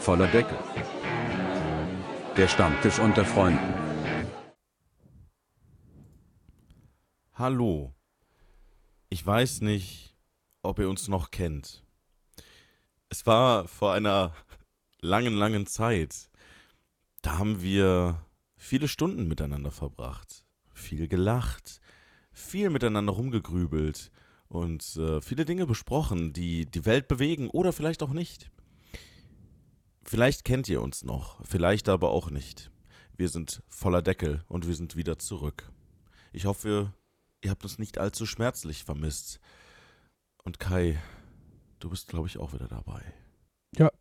Voller Deckel. Der Stammtisch unter Freunden. Hallo. Ich weiß nicht, ob ihr uns noch kennt. Es war vor einer langen, langen Zeit. Da haben wir viele Stunden miteinander verbracht, viel gelacht, viel miteinander rumgegrübelt und äh, viele Dinge besprochen, die die Welt bewegen oder vielleicht auch nicht. Vielleicht kennt ihr uns noch, vielleicht aber auch nicht. Wir sind voller Deckel und wir sind wieder zurück. Ich hoffe, ihr habt uns nicht allzu schmerzlich vermisst. Und Kai, du bist, glaube ich, auch wieder dabei. Ja,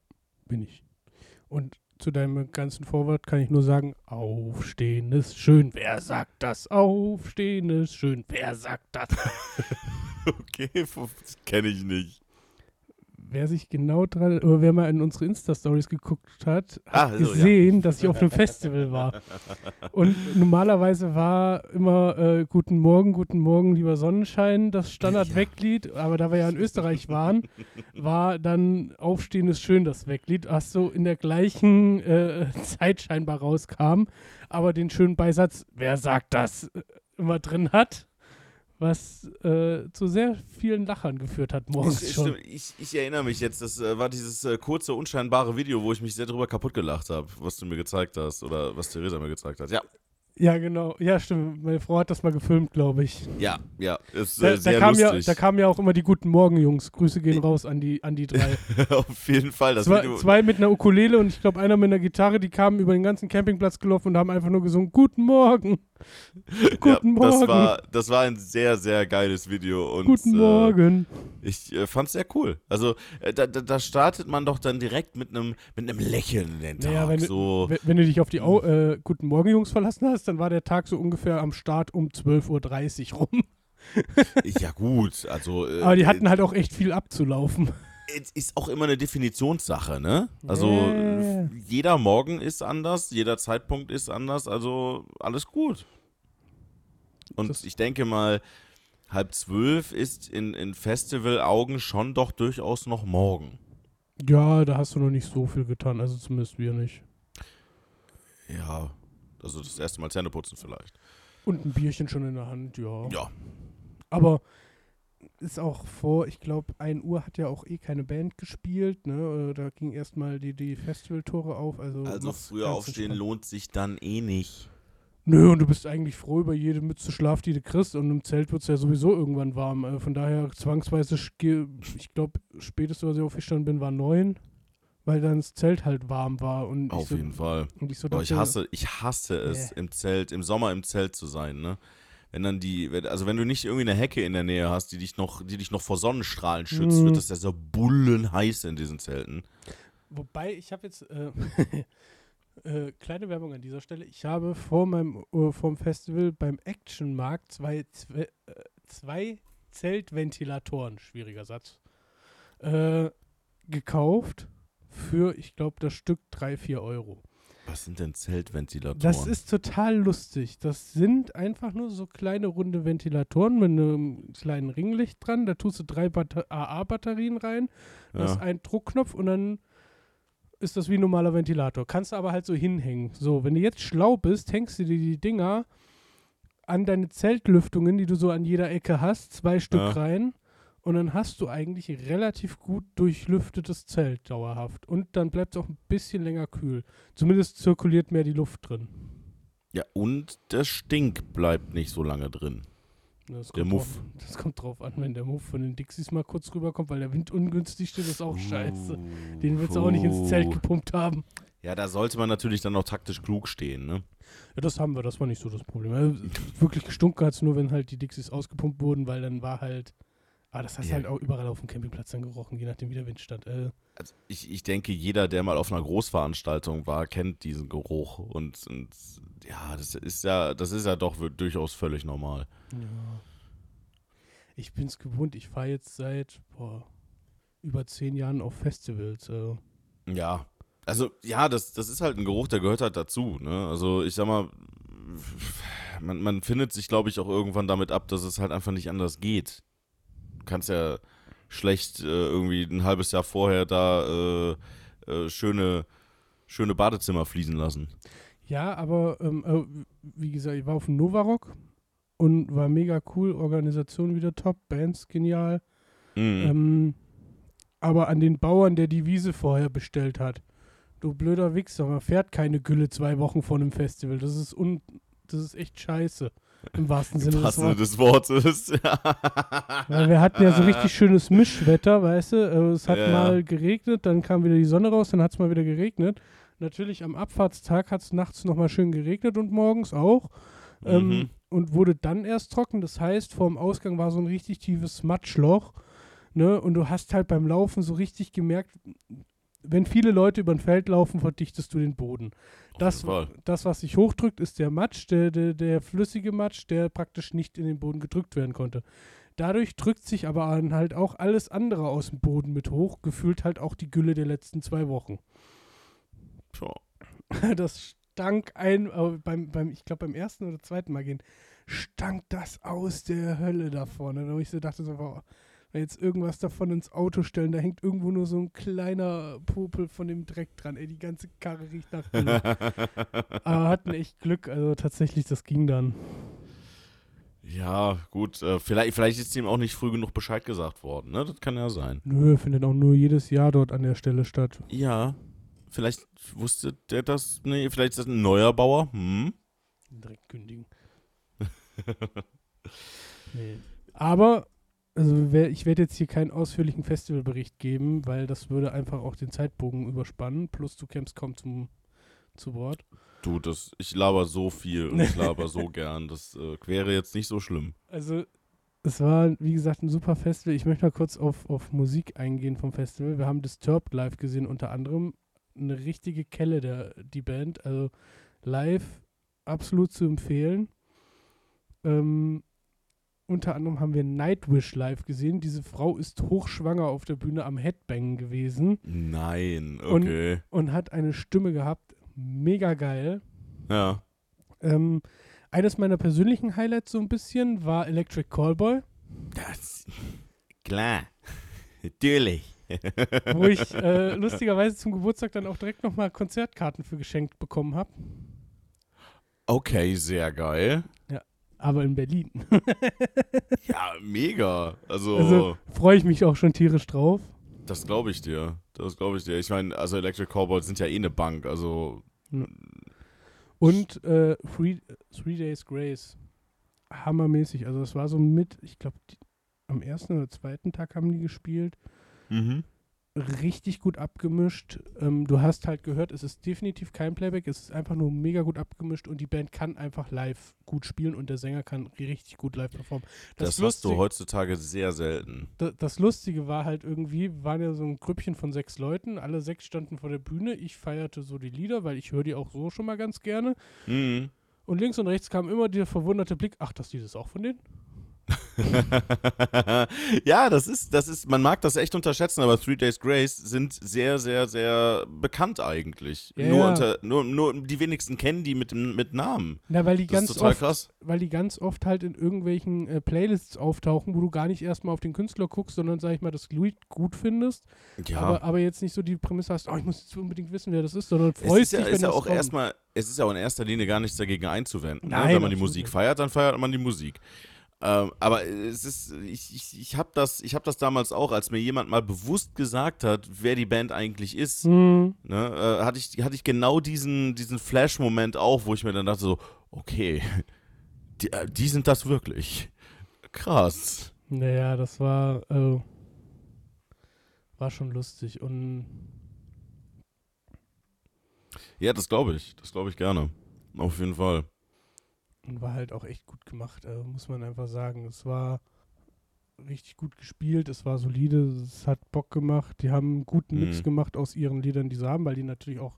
bin ich. Und zu deinem ganzen Vorwort kann ich nur sagen, Aufstehen ist schön. Wer sagt das? Aufstehen ist schön. Wer sagt das? okay, das kenne ich nicht wer sich genau dran, oder wer mal in unsere Insta-Stories geguckt hat, hat Ah, so, gesehen, ja. dass ich auf einem Festival war. Und normalerweise war immer äh, Guten Morgen, Guten Morgen, lieber Sonnenschein, das Standard-Weglied. Aber da wir ja in Österreich waren, war dann Aufstehen ist schön das Weglied, was so in der gleichen äh, Zeit scheinbar rauskam, aber den schönen Beisatz, wer sagt das, äh, immer drin hat was äh, zu sehr vielen Lachern geführt hat morgens ich, schon. Ich, ich, erinnere mich jetzt, das äh, war dieses äh, kurze, unscheinbare Video, wo ich mich sehr darüber kaputt gelacht habe, was du mir gezeigt hast oder was Theresa mir gezeigt hat. Ja. Ja, genau. Ja, stimmt. Meine Frau hat das mal gefilmt, glaube ich. Ja, ja. Ist da, äh, sehr da kam lustig. Ja, da kamen ja auch immer die Guten Morgen, Jungs. Grüße gehen raus an die, an die drei. Auf jeden Fall. Das zwei, Video zwei mit einer Ukulele und ich glaube einer mit einer Gitarre, die kamen über den ganzen Campingplatz gelaufen und haben einfach nur gesungen, Guten Morgen. Guten ja, Morgen. Das war, das war ein sehr, sehr geiles Video. Und, Guten Morgen. Äh, ich äh, fand es sehr cool. Also äh, da, da, startet man doch dann direkt mit einem mit einem Lächeln in den Tag. Naja, wenn, so. du, wenn du dich auf die Au äh, Guten Morgen Jungs verlassen hast, dann war der Tag so ungefähr am Start um 12.30 Uhr rum. ja gut, also. Äh, Aber die hatten halt auch echt viel abzulaufen. Ist auch immer eine Definitionssache, ne? Also Yeah. jeder Morgen ist anders, jeder Zeitpunkt ist anders, also alles gut. Und Das- ich denke mal, halb zwölf ist in, in Festival-Augen schon doch durchaus noch morgen. Ja, da hast du noch nicht so viel getan, also zumindest wir nicht. Ja, also das erste Mal Zähne putzen vielleicht. Und ein Bierchen schon in der Hand, ja. Ja, Aber ist auch vor, ich glaube, 1 Uhr hat ja auch eh keine Band gespielt, ne? Äh, Da ging erstmal die, die Festivaltore auf. Also, also früher aufstehen entspannt. lohnt sich dann eh nicht. Nö, und du bist eigentlich froh über jede Mütze Schlaf, die du kriegst. Und im Zelt wird es ja sowieso irgendwann warm. Äh, Von daher zwangsweise, ich glaube, spätestens, als ich aufgestanden bin, war neun, weil dann das Zelt halt warm war. Und ich Auf so, jeden Fall. Und ich so Aber ich dachte, hasse, ich hasse es, im Zelt, im Sommer im Zelt zu sein, ne? Wenn dann die, also wenn du nicht irgendwie eine Hecke in der Nähe hast, die dich noch, die dich noch vor Sonnenstrahlen schützt, Mhm. wird das ja so bullenheiß in diesen Zelten. Wobei, ich habe jetzt äh, äh, kleine Werbung an dieser Stelle. Ich habe vor meinem äh, vom Festival beim Actionmarkt zwei, zwei, äh, zwei Zeltventilatoren, schwieriger Satz, äh, gekauft für, ich glaube, das Stück 3, 4 Euro. Was sind denn Zeltventilatoren? Das ist total lustig. Das sind einfach nur so kleine runde Ventilatoren mit einem kleinen Ringlicht dran. Da tust du drei Batter- AA-Batterien rein. Das ist ja. ein Druckknopf und dann ist das wie ein normaler Ventilator. Kannst du aber halt so hinhängen. So, wenn du jetzt schlau bist, hängst du dir die Dinger an deine Zeltlüftungen, die du so an jeder Ecke hast, zwei Stück Ja. rein. Und dann hast du eigentlich relativ gut durchlüftetes Zelt dauerhaft. Und dann bleibt es auch ein bisschen länger kühl. Zumindest zirkuliert mehr die Luft drin. ja, und der Stink bleibt nicht so lange drin. Das Der kommt Muff. Drauf, das kommt drauf an, wenn der Muff von den Dixies mal kurz rüberkommt, weil der Wind ungünstig steht, ist auch scheiße. Den willst du auch nicht ins Zelt Uh. gepumpt haben. Ja, da sollte man natürlich dann auch taktisch klug stehen, ne? Ja, das haben wir, das war nicht so das Problem. Also, wirklich gestunken hat es nur, wenn halt die Dixies ausgepumpt wurden, weil dann war halt. Ah, das hast du Ja. halt auch überall auf dem Campingplatz dann gerochen, je nachdem, wie der Wind stand. Äh, Also ich, ich denke, jeder, der mal auf einer Großveranstaltung war, kennt diesen Geruch. Und, und ja, das ist ja, das ist ja doch durchaus völlig normal. ja. Ich bin's gewohnt, ich fahre jetzt seit boah, über zehn Jahren auf Festivals. Äh. Ja. Also, ja, das, das ist halt ein Geruch, der gehört halt dazu. Ne? Also, ich sag mal, man, man findet sich, glaube ich, auch irgendwann damit ab, dass es halt einfach nicht anders geht. Kannst ja schlecht äh, irgendwie ein halbes Jahr vorher da äh, äh, schöne, schöne Badezimmer fließen lassen. Ja, aber ähm, äh, wie gesagt, ich war auf dem Novarock und war mega cool, Organisation wieder top, Bands genial. Mhm. Ähm, aber an den Bauern, der die Wiese vorher bestellt hat. Du blöder Wichser, man fährt keine Gülle zwei Wochen vor einem Festival. Das ist un das ist echt scheiße. Im wahrsten Sinne des Passende Wortes. des Wortes. Weil wir hatten ja so richtig schönes Mischwetter, weißt du? Äh, Es hat Ja. mal geregnet, dann kam wieder die Sonne raus, dann hat es mal wieder geregnet. Natürlich am Abfahrtstag hat es nachts nochmal schön geregnet und morgens auch. Ähm, Mhm. Und wurde dann erst trocken. Das heißt, vorm Ausgang war so ein richtig tiefes Matschloch. Ne? Und du hast halt beim Laufen so richtig gemerkt, wenn viele Leute über ein Feld laufen, verdichtest du den Boden. Das, das, was sich hochdrückt, ist der Matsch, der, der, der flüssige Matsch, der praktisch nicht in den Boden gedrückt werden konnte. Dadurch drückt sich aber an halt auch alles andere aus dem Boden mit hoch, gefühlt halt auch die Gülle der letzten zwei Wochen. Tja. Das stank ein, äh, beim, beim, ich glaube beim ersten oder zweiten Mal gehen, stank das aus der Hölle da vorne. Da ich so dachte, so, wow, wenn jetzt irgendwas davon ins Auto stellen, da hängt irgendwo nur so ein kleiner Popel von dem Dreck dran. Ey, die ganze Karre riecht nach Gülle. Aber hatten echt Glück, also tatsächlich, das ging dann. Ja, gut. Äh, vielleicht, vielleicht ist ihm auch nicht früh genug Bescheid gesagt worden. Ne? Das kann ja sein. Nö, findet auch nur jedes Jahr dort an der Stelle statt. Ja. Vielleicht wusste der das. Nee, vielleicht ist das ein neuer Bauer. Hm. Direkt kündigen. nee. Aber, also wer, ich werde jetzt hier keinen ausführlichen Festivalbericht geben, weil das würde einfach auch den Zeitbogen überspannen. Plus du kämst kaum zum, zu Wort. Du, das, ich laber so viel und ich laber so gern. Das äh, wäre jetzt nicht so schlimm. Also, es war, wie gesagt, ein super Festival. Ich möchte mal kurz auf, auf Musik eingehen vom Festival. Wir haben Disturbed live gesehen, unter anderem. Eine richtige Kelle, der, die Band. Also, live absolut zu empfehlen. Ähm, unter anderem haben wir Nightwish live gesehen. Diese Frau ist hochschwanger auf der Bühne am Headbangen gewesen Nein, Und- okay. und hat eine Stimme gehabt. Mega geil. ja. Ähm, eines meiner persönlichen Highlights so ein bisschen war Electric Callboy. Das. Klar. Natürlich. wo ich äh, lustigerweise zum Geburtstag dann auch direkt nochmal Konzertkarten für geschenkt bekommen habe. Okay, sehr geil. Aber in Berlin. Ja, mega. Also, Also freue ich mich auch schon tierisch drauf. das glaube ich dir. Das glaube ich dir. Ich meine, also Electric Cowboys sind ja eh eine Bank. Also, Und äh, Three, Three Days Grace. Hammermäßig. Also das war so mit, ich glaube, am ersten oder zweiten Tag haben die gespielt. mhm. Richtig gut abgemischt. Ähm, du hast halt gehört, es ist definitiv kein Playback, es ist einfach nur mega gut abgemischt und die Band kann einfach live gut spielen und der Sänger kann richtig gut live performen. Das, hast du heutzutage sehr selten. da, das Lustige war halt irgendwie, wir waren ja so ein Grüppchen von sechs Leuten, alle sechs standen vor der Bühne, ich feierte so die Lieder, weil ich höre die auch so schon mal ganz gerne. Mhm. Und links und rechts kam immer der verwunderte Blick, ach, das Lied ist auch von denen? ja, das ist, das ist, man mag das echt unterschätzen, aber Three Days Grace sind sehr, sehr, sehr bekannt eigentlich. Ja, nur, ja. unter, nur, nur die wenigsten kennen die mit, mit Namen. Na, weil die Das ist ganz total oft, krass. weil die ganz oft halt in irgendwelchen äh, Playlists auftauchen, wo du gar nicht erstmal auf den Künstler guckst, sondern sag ich mal, das Lied gut findest, Ja. aber, aber jetzt nicht so die Prämisse hast, oh, ich muss jetzt unbedingt wissen, wer das ist, sondern freust ist ja, dich, wenn ist ja das auch erstmal, es ist ja auch in erster Linie gar nichts dagegen einzuwenden. Nein, ne? Wenn man die Musik feiert, dann feiert man die Musik. Ähm, aber es ist, ich, ich, ich habe das, ich hab das damals auch, als mir jemand mal bewusst gesagt hat, wer die Band eigentlich ist, Hm, ne, äh, hatte, ich, hatte ich genau diesen, diesen Flash-Moment auch, wo ich mir dann dachte so, okay, die, äh, die sind das wirklich. Krass. naja, das war, äh, war schon lustig und Ja, das glaube ich. Das glaube ich gerne. Auf jeden Fall. Und war halt auch echt gut gemacht, also muss man einfach sagen. Es war richtig gut gespielt, es war solide, es hat Bock gemacht. Die haben einen guten Mix Mhm. gemacht aus ihren Liedern, die sie haben, weil die natürlich auch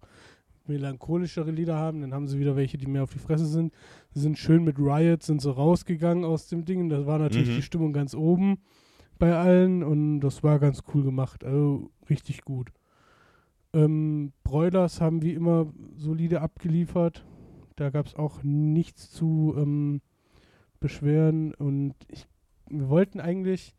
melancholischere Lieder haben. Dann haben sie wieder welche, die mehr auf die Fresse sind. Sie sind schön mit Riot, sind so rausgegangen aus dem Ding. Da war natürlich Mhm. die Stimmung ganz oben bei allen und das war ganz cool gemacht. Also richtig gut. Ähm, Broilers haben wie immer solide abgeliefert. Da gab es auch nichts zu ähm, beschweren und ich, wir wollten eigentlich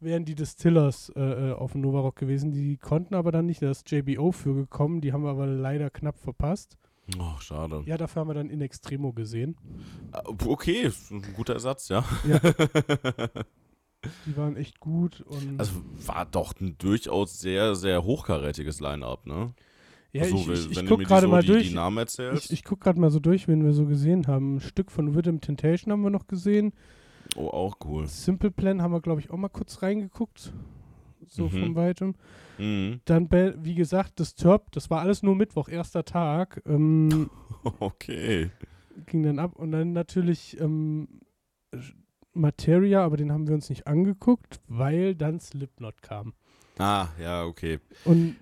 wären die Distillers äh, äh, auf dem Nova Rock gewesen. Die konnten aber dann nicht, da ist JBO für gekommen, die haben wir aber leider knapp verpasst. Oh, schade. Ja, dafür haben wir dann In Extremo gesehen. Äh, Okay, ein guter Ersatz, ja. Ja. Die waren echt gut und Also war doch ein durchaus sehr, sehr hochkarätiges Line-Up, ne? Ja, so, ich, ich, ich du guck mir die gerade so mal die, durch. die Namen erzählst. Ich, ich guck gerade mal so durch, wen wir so gesehen haben. Ein Stück von Rhythm Temptation haben wir noch gesehen. oh, auch cool. Simple Plan haben wir, glaube ich, auch mal kurz reingeguckt. So Mhm. von weitem. Mhm. Dann, wie gesagt, Disturbed, das war alles nur Mittwoch, erster Tag. Ähm, Okay. ging dann ab. Und dann natürlich ähm, Materia, aber den haben wir uns nicht angeguckt, weil dann Slipknot kam. Ah, ja, okay. Und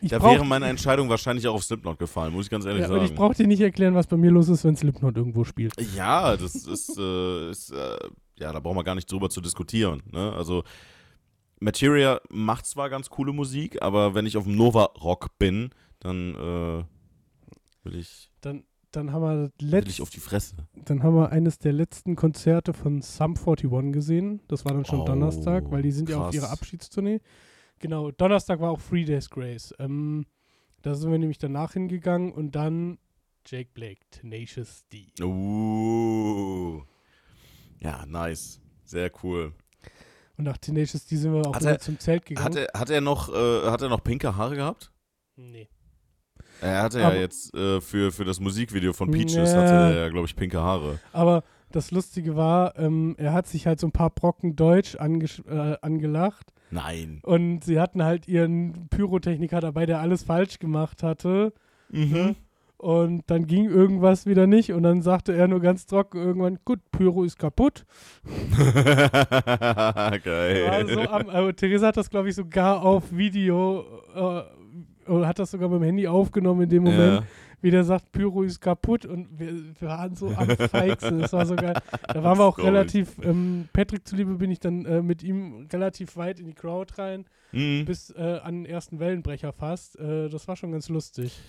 ich da brauch- wäre meine Entscheidung wahrscheinlich auch auf Slipknot gefallen, muss ich ganz ehrlich ja, sagen. ich brauche dir nicht erklären, was bei mir los ist, wenn Slipknot irgendwo spielt. Ja, das ist, äh, ist äh, ja, da brauchen wir gar nicht drüber zu diskutieren. Ne? Also, Materia macht zwar ganz coole Musik, aber wenn ich auf dem Nova Rock bin, dann äh, will, ich, Dann, dann haben wir letzt, auf die Fresse. dann haben wir eines der letzten Konzerte von Sum 41 gesehen. Das war dann schon Oh, Donnerstag, weil die sind ja auf krass. ihrer Abschiedstournee. Genau, Donnerstag war auch Three Days Grace. Ähm, da sind wir nämlich danach hingegangen und dann Jake Blake, Tenacious D. Uh. Ja, nice. Sehr cool. Und nach Tenacious D sind wir auch er- zum Zelt gegangen. Hat er, hat er noch, äh, hat er noch pinke Haare gehabt? nee. Er hatte ja Aber- jetzt äh, für, für das Musikvideo von Peaches, Ja. hatte er ja, glaube ich, pinke Haare. Aber das Lustige war, ähm, er hat sich halt so ein paar Brocken Deutsch äh, angelacht. Nein. Und sie hatten halt ihren Pyrotechniker dabei, der alles falsch gemacht hatte. Mhm. Und dann ging irgendwas wieder nicht. Und dann sagte er nur ganz trocken irgendwann, gut, Pyro ist kaputt. Geil. So am, äh, Theresa hat das, glaube ich, sogar auf Video, äh, oder hat das sogar mit dem Handy aufgenommen in dem Moment, ja. Wie der sagt, Pyro ist kaputt. Und wir, wir waren so am feigsten. Das war so geil. Da waren wir auch relativ, ähm, Patrick zuliebe bin ich dann äh, mit ihm relativ weit in die Crowd rein, Mhm. bis äh, an den ersten Wellenbrecher fast. Äh, das war schon ganz lustig.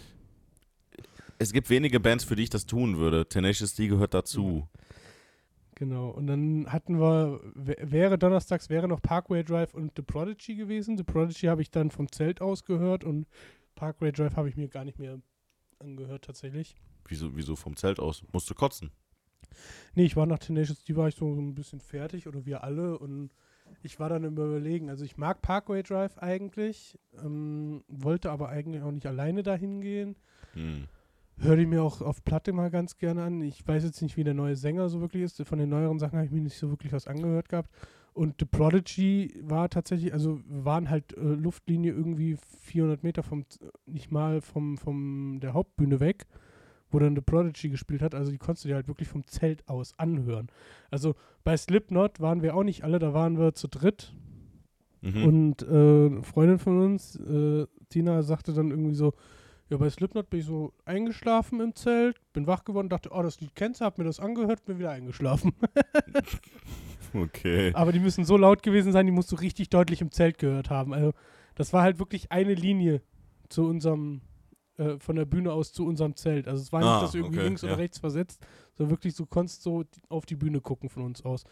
Es gibt wenige Bands, für die ich das tun würde. Tenacious D gehört dazu. Genau. Und dann hatten wir, wä- wäre donnerstags, wäre noch Parkway Drive und The Prodigy gewesen. The Prodigy habe ich dann vom Zelt aus gehört und Parkway Drive habe ich mir gar nicht mehr angehört tatsächlich. Wieso, wieso vom Zelt aus? Musst du kotzen? Nee, ich war nach Tenacious D war ich so, ein bisschen fertig oder wir alle und ich war dann Überlegen. Also ich mag Parkway Drive eigentlich, ähm, wollte aber eigentlich auch nicht alleine dahin gehen. Hm. Höre ich mir auch auf Platte mal ganz gerne an. Ich weiß jetzt nicht, wie der neue Sänger so wirklich ist. Von den neueren Sachen habe ich mir nicht so wirklich was angehört gehabt. Und The Prodigy war tatsächlich, also wir waren halt äh, Luftlinie irgendwie 400 Meter vom, nicht mal vom, vom der Hauptbühne weg, wo dann The Prodigy gespielt hat. Also die konntest du dir halt wirklich vom Zelt aus anhören. Also bei Slipknot waren wir auch nicht alle, da waren wir zu dritt. Mhm. Und äh, eine Freundin von uns, äh, Tina, sagte dann irgendwie so, ja, bei Slipknot bin ich so eingeschlafen im Zelt, bin wach geworden, dachte, oh, das Lied kennst du, hab mir das angehört, bin wieder eingeschlafen. okay. Aber die müssen so laut gewesen sein, die musst du richtig deutlich im Zelt gehört haben. Also das war halt wirklich eine Linie zu unserem, äh, von der Bühne aus zu unserem Zelt. Also es war Ah, nicht, dass du irgendwie okay, links ja. oder rechts versetzt, sondern wirklich, du konntest so auf die Bühne gucken von uns aus.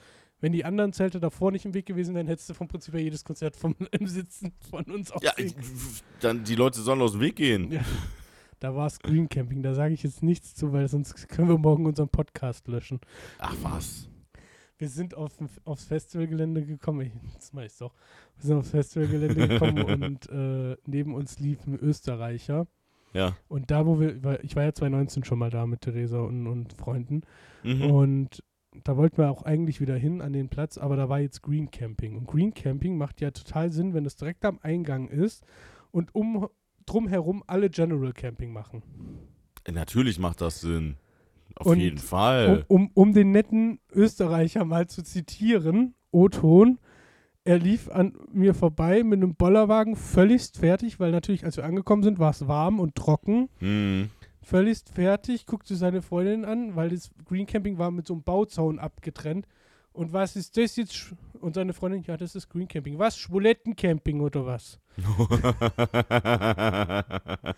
Wenn die anderen Zelte davor nicht im Weg gewesen wären, hättest du vom Prinzip her jedes Konzert vom, im Sitzen von uns aus Ja, ich, dann die Leute sollen aus dem Weg gehen. Ja. Da war Screen Camping, da sage ich jetzt nichts zu, weil sonst können wir morgen unseren Podcast löschen. Ach was. Wir sind auf, aufs Festivalgelände gekommen, ich, das mach ich's doch. Wir sind aufs Festivalgelände gekommen und äh, neben uns lief ein Österreicher. Ja. Und da, wo wir, ich war ja 2019 schon mal da mit Theresa und, und Freunden. Mhm. Und da wollten wir auch eigentlich wieder hin an den Platz, aber da war jetzt Green Camping. Und Green Camping macht ja total Sinn, wenn es direkt am Eingang ist und um drumherum alle General Camping machen. Natürlich macht das Sinn. Auf Und jeden Um, Fall. um, um den netten Österreicher mal zu zitieren, O-Ton, er lief an mir vorbei mit einem Bollerwagen, völligst fertig, weil natürlich, als wir angekommen sind, war es warm und trocken. Hm. Völligst fertig, guckte seine Freundin an, weil das Green Camping war mit so einem Bauzaun abgetrennt. Und was ist das jetzt? Und seine Freundin, ja, das ist Green Camping. Was? Schwulettencamping oder was?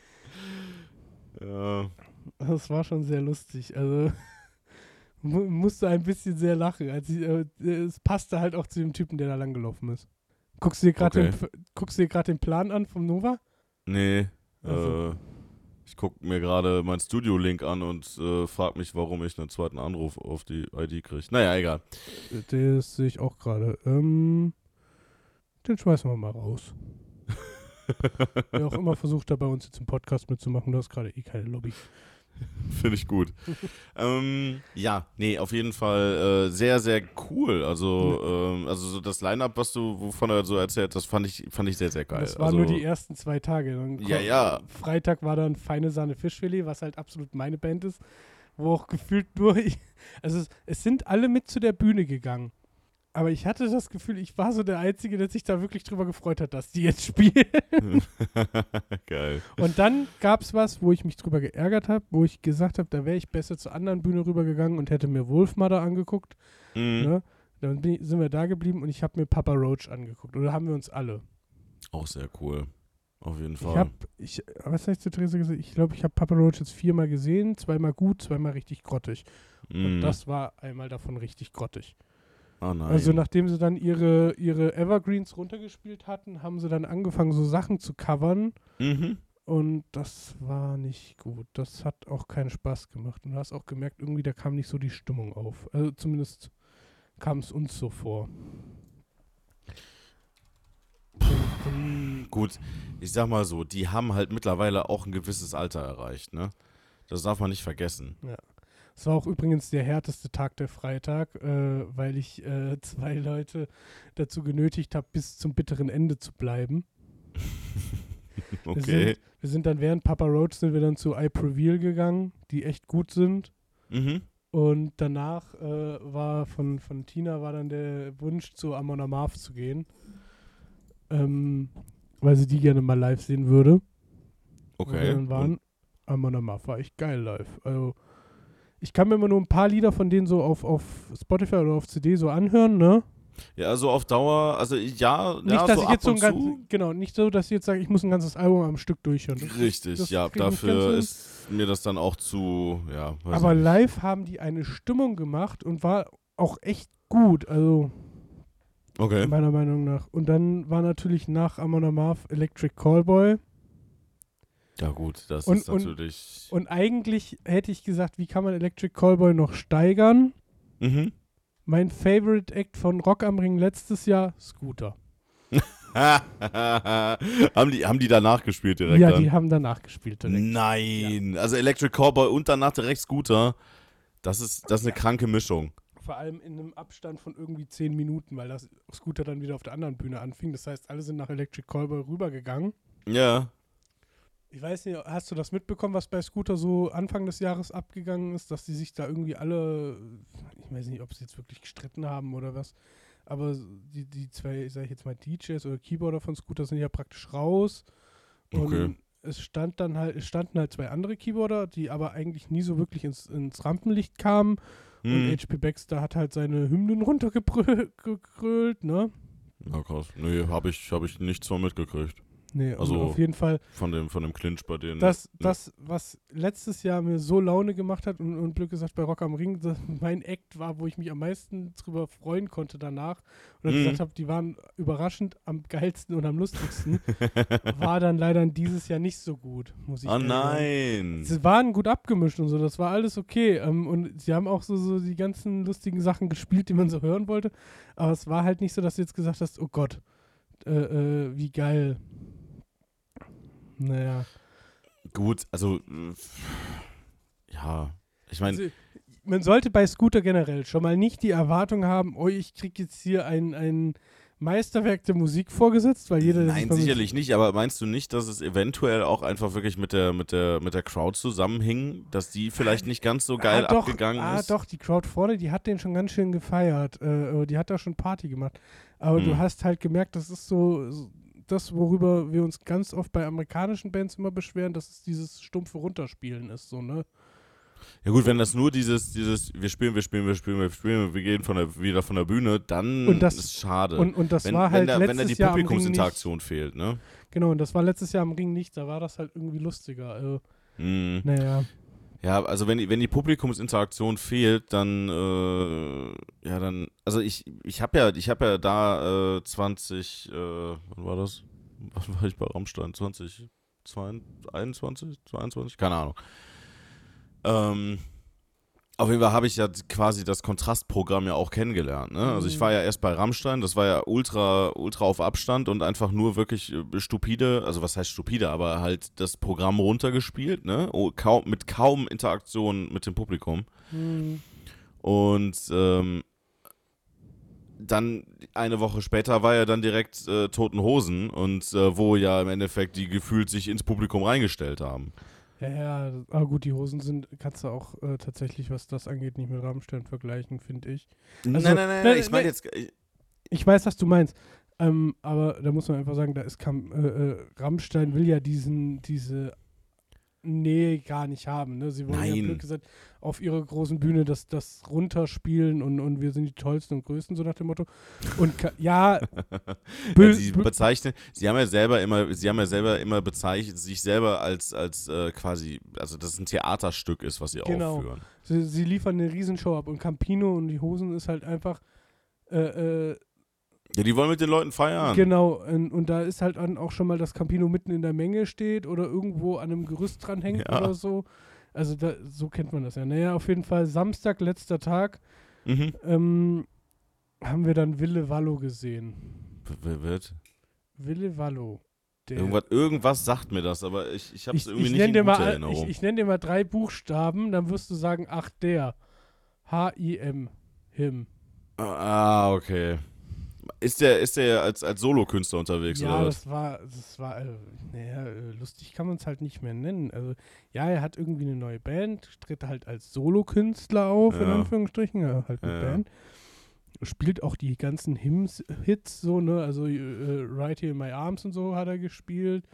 ja. Das war schon sehr lustig. Also, mu musste ein bisschen sehr lachen. Als ich, äh, es passte halt auch zu dem Typen, der da langgelaufen ist. Guckst du dir gerade Okay. den, guckst du dir gerade den Plan an vom Nova? Nee, Also- äh, ich gucke mir gerade meinen Studio-Link an und äh, frage mich, warum ich einen zweiten Anruf auf die ID kriege. Naja, egal. Das sehe ich auch gerade. Ähm, den schmeißen wir mal raus. Wer auch immer versucht, da bei uns jetzt im Podcast mitzumachen, du hast gerade eh keine Lobby. Finde ich gut. ähm, ja, nee, auf jeden Fall äh, sehr, sehr cool. Also, ähm, also so das Line-Up, was du, wovon er so erzählt hast, fand ich, fand ich sehr, sehr geil. Das waren also, nur die ersten zwei Tage. Dann Ja, ja. Freitag war dann Feine Sahne Fischfilet, was halt absolut meine Band ist, wo auch gefühlt nur ich, also es, es sind alle mit zu der Bühne gegangen. Aber ich hatte das Gefühl, ich war so der Einzige, der sich da wirklich drüber gefreut hat, dass die jetzt spielen. geil. Und dann gab es was, wo ich mich drüber geärgert habe, wo ich gesagt habe, da wäre ich besser zur anderen Bühne rübergegangen und hätte mir Wolfmother angeguckt. Mhm. Ne? Dann ich, sind wir da geblieben und ich habe mir Papa Roach angeguckt. Oder haben wir uns alle? Auch sehr cool. Auf jeden Fall. Ich habe, ich, was habe ich zu Theresa gesagt? Ich glaube, ich habe Papa Roach jetzt viermal gesehen. Zweimal gut, zweimal richtig grottig. Und Mhm. das war einmal davon richtig grottig. Nein. Also nachdem sie dann ihre, ihre Evergreens runtergespielt hatten, haben sie dann angefangen, so Sachen zu covern. mhm. Und das war nicht gut. Das hat auch keinen Spaß gemacht. Und du hast auch gemerkt, irgendwie da kam nicht so die Stimmung auf. Also zumindest kam es uns so vor. Gut, ich sag mal so, die haben halt mittlerweile auch ein gewisses Alter erreicht, ne? Das darf man nicht vergessen. Es war auch übrigens der härteste Tag der Freitag, äh, weil ich äh, zwei Leute dazu genötigt habe, bis zum bitteren Ende zu bleiben. Wir Okay. sind, wir sind dann während Papa Roach sind wir dann zu I Prevail gegangen, die echt gut sind. Mhm. Und danach äh, war von, von Tina war dann der Wunsch, zu Amon Amarth zu gehen. Ähm, weil sie die gerne mal live sehen würde. Wir Okay. dann waren. Amon Amarth war echt geil live. Also ich kann mir immer nur ein paar Lieder von denen so auf, auf Spotify oder auf CD so anhören, ne? Ja, also auf Dauer, also ja, Nicht, ja, dass so ich ab jetzt so ein ganz, genau, nicht so, dass ich jetzt sage, ich muss ein ganzes Album am Stück durchhören. Das- Richtig, das ja, dafür ist mir das dann auch zu, ja. Aber nicht. live haben die eine Stimmung gemacht und war auch echt gut, also Okay. meiner Meinung nach. Und dann war natürlich nach Amon Amarth Electric Callboy. Ja, gut, das Und- ist und- natürlich. Und eigentlich hätte ich gesagt, wie kann man Electric Callboy noch steigern? mhm. Mein Favorite Act von Rock am Ring letztes Jahr, Scooter. haben, die, haben die danach gespielt direkt ja, dann? die haben danach gespielt. Direkt. Nein, also Electric Cowboy und danach direkt Scooter. Das ist, das ist eine kranke Mischung. Vor allem in einem Abstand von irgendwie 10 Minuten, weil das Scooter dann wieder auf der anderen Bühne anfing. Das heißt, alle sind nach Electric Callboy rübergegangen. Ja. Ich weiß nicht, hast du das mitbekommen, was bei Scooter so Anfang des Jahres abgegangen ist, dass die sich da irgendwie alle, ich weiß nicht, ob sie jetzt wirklich gestritten haben oder was, aber die, die zwei, sag ich jetzt mal, DJs oder Keyboarder von Scooter sind ja praktisch raus. Und Okay. es stand dann halt, es standen halt zwei andere Keyboarder, die aber eigentlich nie so wirklich ins, ins Rampenlicht kamen. Und Hm. HP Baxter hat halt seine Hymnen runtergekrölt, ne? Ja, krass. Nee, habe ich, hab ich nichts von mitgekriegt. Nee, Also- auf jeden Fall Von dem, von dem Clinch bei denen. Das, Nee. das, was letztes Jahr mir so Laune gemacht hat und, und Glück gesagt bei Rock am Ring, mein Act war, wo ich mich am meisten drüber freuen konnte danach oder Mhm. gesagt habe, die waren überraschend am geilsten und am lustigsten, war dann leider dieses Jahr nicht so gut, muss ich Oh sagen. nein. Sie waren gut abgemischt und so, das war alles okay. Ähm, und sie haben auch so, so die ganzen lustigen Sachen gespielt, die man so hören wollte. Aber es war halt nicht so, dass du jetzt gesagt hast, oh Gott, äh, äh, wie geil. Naja. Gut, also. Ja. Ich meine, Also, man sollte bei Scooter generell schon mal nicht die Erwartung haben, oh, ich krieg jetzt hier ein, ein Meisterwerk der Musik vorgesetzt, weil jeder, nein, sicherlich nicht, aber meinst du nicht, dass es eventuell auch einfach wirklich mit der, mit der, mit der Crowd zusammenhing, dass die vielleicht nicht ganz so geil ah, doch, abgegangen ah, ist? doch, die Crowd vorne, die hat den schon ganz schön gefeiert. Äh, die hat da schon Party gemacht. Aber du Hm. hast halt gemerkt, das ist so, so das, worüber wir uns ganz oft bei amerikanischen Bands immer beschweren, dass es dieses stumpfe Runterspielen ist, so, ne? Ja gut, wenn das nur dieses, dieses, wir spielen, wir spielen, wir spielen, wir spielen, wir gehen von der, wieder von der Bühne, dann Und das- ist schade. Und, und das wenn, war halt wenn, da, letztes wenn da die Publikumsinteraktion fehlt, ne? Genau, und das war letztes Jahr am Ring nicht, da war das halt irgendwie lustiger. Also, Hm. naja. Ja, also wenn, die- wenn die Publikumsinteraktion fehlt, dann, äh, ja, dann, also ich, ich habe ja, ich habe ja da äh, 20, äh, wann war das? Wann war ich bei Rammstein? 20, 21, 22? Keine Ahnung. Ähm, auf jeden Fall habe ich ja quasi das Kontrastprogramm ja auch kennengelernt. Ne? Also ich war ja erst bei Rammstein, das war ja ultra, ultra auf Abstand und einfach nur wirklich äh, stupide, also was heißt stupide, aber halt das Programm runtergespielt, ne? Oh, kaum, mit kaum Interaktion mit dem Publikum. Hm. Und ähm, dann eine Woche später war ja dann direkt äh, Toten Hosen und äh, wo ja im Endeffekt die gefühlt sich ins Publikum reingestellt haben. Ja, ja, aber gut, die Hosen sind, kannst du auch äh, tatsächlich, was das angeht, nicht mit Rammstein vergleichen, finde ich. Also, nein, nein, nein, nein, ich meine nein. jetzt. Ich, Ich weiß, was du meinst. Ähm, aber da muss man einfach sagen, da ist kam, äh, äh, Rammstein will ja diesen, diese Nähe gar nicht haben. Ne? Sie wollen ja Nein. blöd gesagt auf ihrer großen Bühne das, das runterspielen und, und wir sind die tollsten und größten, so nach dem Motto. Und ja, ja, sie bezeichnen, sie haben ja selber immer, sie haben ja selber immer bezeichnet, sich selber als, als äh, quasi, also dass es ein Theaterstück ist, was sie Genau. aufführen. sie, sie liefern eine Riesenshow ab und Campino und die Hosen ist halt einfach äh, äh, Ja, die wollen mit den Leuten feiern. Genau, und, und da ist halt dann auch schon mal, dass Campino mitten in der Menge steht oder irgendwo an einem Gerüst dranhängt Ja. oder so. Also da, so kennt man das ja. Naja, auf jeden Fall Samstag, letzter Tag, Mhm. ähm, haben wir dann Wille Wallo gesehen. W- w- Wird. Wille Wallo. Irgendwas, irgendwas sagt mir das, aber ich, ich habe es irgendwie ich nicht in guter mal, Erinnerung. ich, ich nenne dir mal drei Buchstaben, dann wirst du sagen, ach der. H-I-M. Him. ah, okay. Ist der, ist der als, als Solokünstler unterwegs Ja, oder was? das war, das war, äh, naja, äh, lustig kann man es halt nicht mehr nennen. Also, ja, er hat irgendwie eine neue Band, tritt halt als Solokünstler auf, in Ja. Anführungsstrichen, ja, halt eine Ja. Band. Spielt auch die ganzen Hymns-Hits so, ne, also äh, Right Here in My Arms und so hat er gespielt.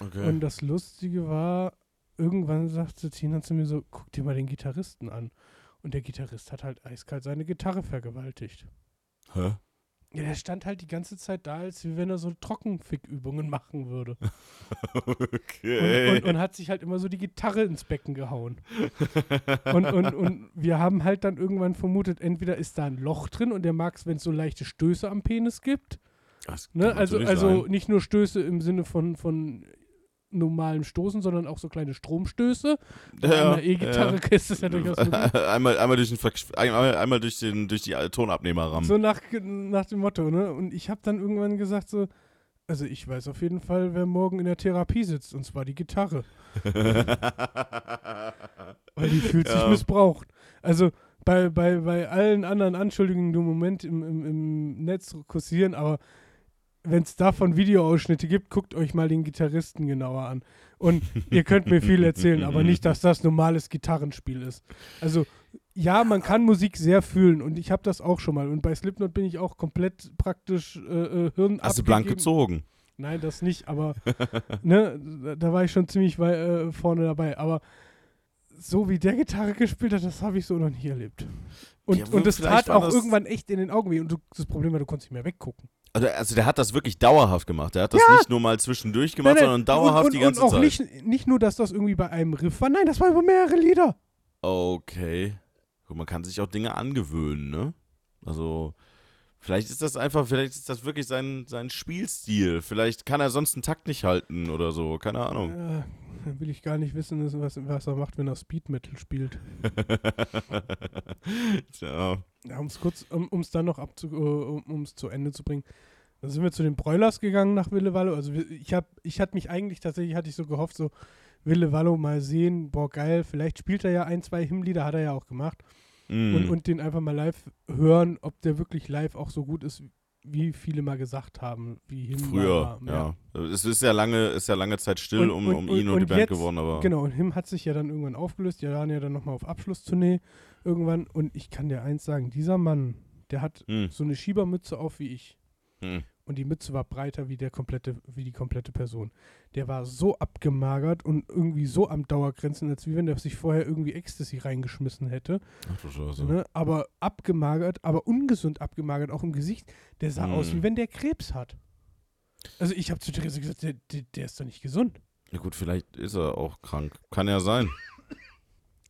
Okay. Und das Lustige war, irgendwann sagte Tina zu mir so, guck dir mal den Gitarristen an. Und der Gitarrist hat halt eiskalt seine Gitarre vergewaltigt. Hä? Ja, der stand halt die ganze Zeit da, als wie wenn er so Trockenfickübungen machen würde. okay. Und, und, und hat sich halt immer so die Gitarre ins Becken gehauen. Und, und, und wir haben halt dann irgendwann vermutet, entweder ist da ein Loch drin und der mag es, wenn es so leichte Stöße am Penis gibt. Ne? Also, natürlich also nicht nur Stöße im Sinne von, von normalem Stoßen, sondern auch so kleine Stromstöße. Bei Ja, einer E-Gitarre ja. ist das ja durchaus möglich. einmal, einmal durch den einmal, einmal durch den durch die Tonabnehmer rammen. So nach, nach dem Motto, ne? Und ich habe dann irgendwann gesagt so, also ich weiß auf jeden Fall, wer morgen in der Therapie sitzt, und zwar die Gitarre. Weil die fühlt sich Ja. missbraucht. Also bei, bei, bei allen anderen Anschuldigungen, die im Moment im, im, im Netz kursieren, aber wenn es davon Videoausschnitte gibt, guckt euch mal den Gitarristen genauer an. Und ihr könnt mir viel erzählen, aber nicht, dass das normales Gitarrenspiel ist. Also ja, man kann Musik sehr fühlen und ich habe das auch schon mal. Und bei Slipknot bin ich auch komplett praktisch äh, äh, Hirn Hast du blank gezogen? Nein, das nicht, aber ne, da- war ich schon ziemlich wei äh, vorne dabei. Aber so wie der Gitarre gespielt hat, das habe ich so noch nie erlebt. Und, Ja, und es vielleicht tat auch das- irgendwann echt in den Augen weh. Und du, das Problem war, du konntest nicht mehr weggucken. Also, also der hat das wirklich dauerhaft gemacht. Der hat das nicht nur mal zwischendurch gemacht, Nein, nein, sondern dauerhaft und, und, die ganze und auch Zeit. Nicht, nicht nur, dass das irgendwie bei einem Riff war, nein, das war über mehrere Lieder. Okay. Gut, man kann sich auch Dinge angewöhnen, ne? Also, vielleicht ist das einfach, vielleicht ist das wirklich sein, sein Spielstil. Vielleicht kann er sonst einen Takt nicht halten oder so. Keine Ahnung. Dann will ich gar nicht wissen, was, was er macht, wenn er Speed Metal spielt. Tja. Ja, um es kurz, um es dann noch abzu, äh, um es zu Ende zu bringen. Dann sind wir zu den Broilers gegangen nach Willevallo. Also ich habe, ich hatte mich eigentlich tatsächlich, hatte ich so gehofft, so Willevallo mal sehen, boah geil, vielleicht spielt er ja ein, zwei Hymnlieder, hat er ja auch gemacht. Mm. Und, und den einfach mal live hören, ob der wirklich live auch so gut ist, wie viele mal gesagt haben, wie Hymn Früher, war. ja. Es ist ja lange, ist ja lange Zeit still Und- um, um und- ihn und, die und Band jetzt- geworden, aber. Genau, und Him hat sich ja dann irgendwann aufgelöst. Die waren ja dann nochmal auf Abschlusstournee irgendwann. Und ich kann dir eins sagen, dieser Mann, der hat Hm, so eine Schiebermütze auf wie ich. hm. Und die Mütze war breiter wie der komplette, wie die komplette Person. Der war so abgemagert und irgendwie so am Dauergrenzen, als wie wenn der sich vorher irgendwie Ecstasy reingeschmissen hätte. Ach du Scheiße. Ne? Aber abgemagert, aber ungesund abgemagert, auch im Gesicht. Der sah Hm. aus, wie wenn der Krebs hat. Also ich habe zu Therese gesagt, der, der, der ist doch nicht gesund. Ja gut, vielleicht ist er auch krank. Kann ja sein.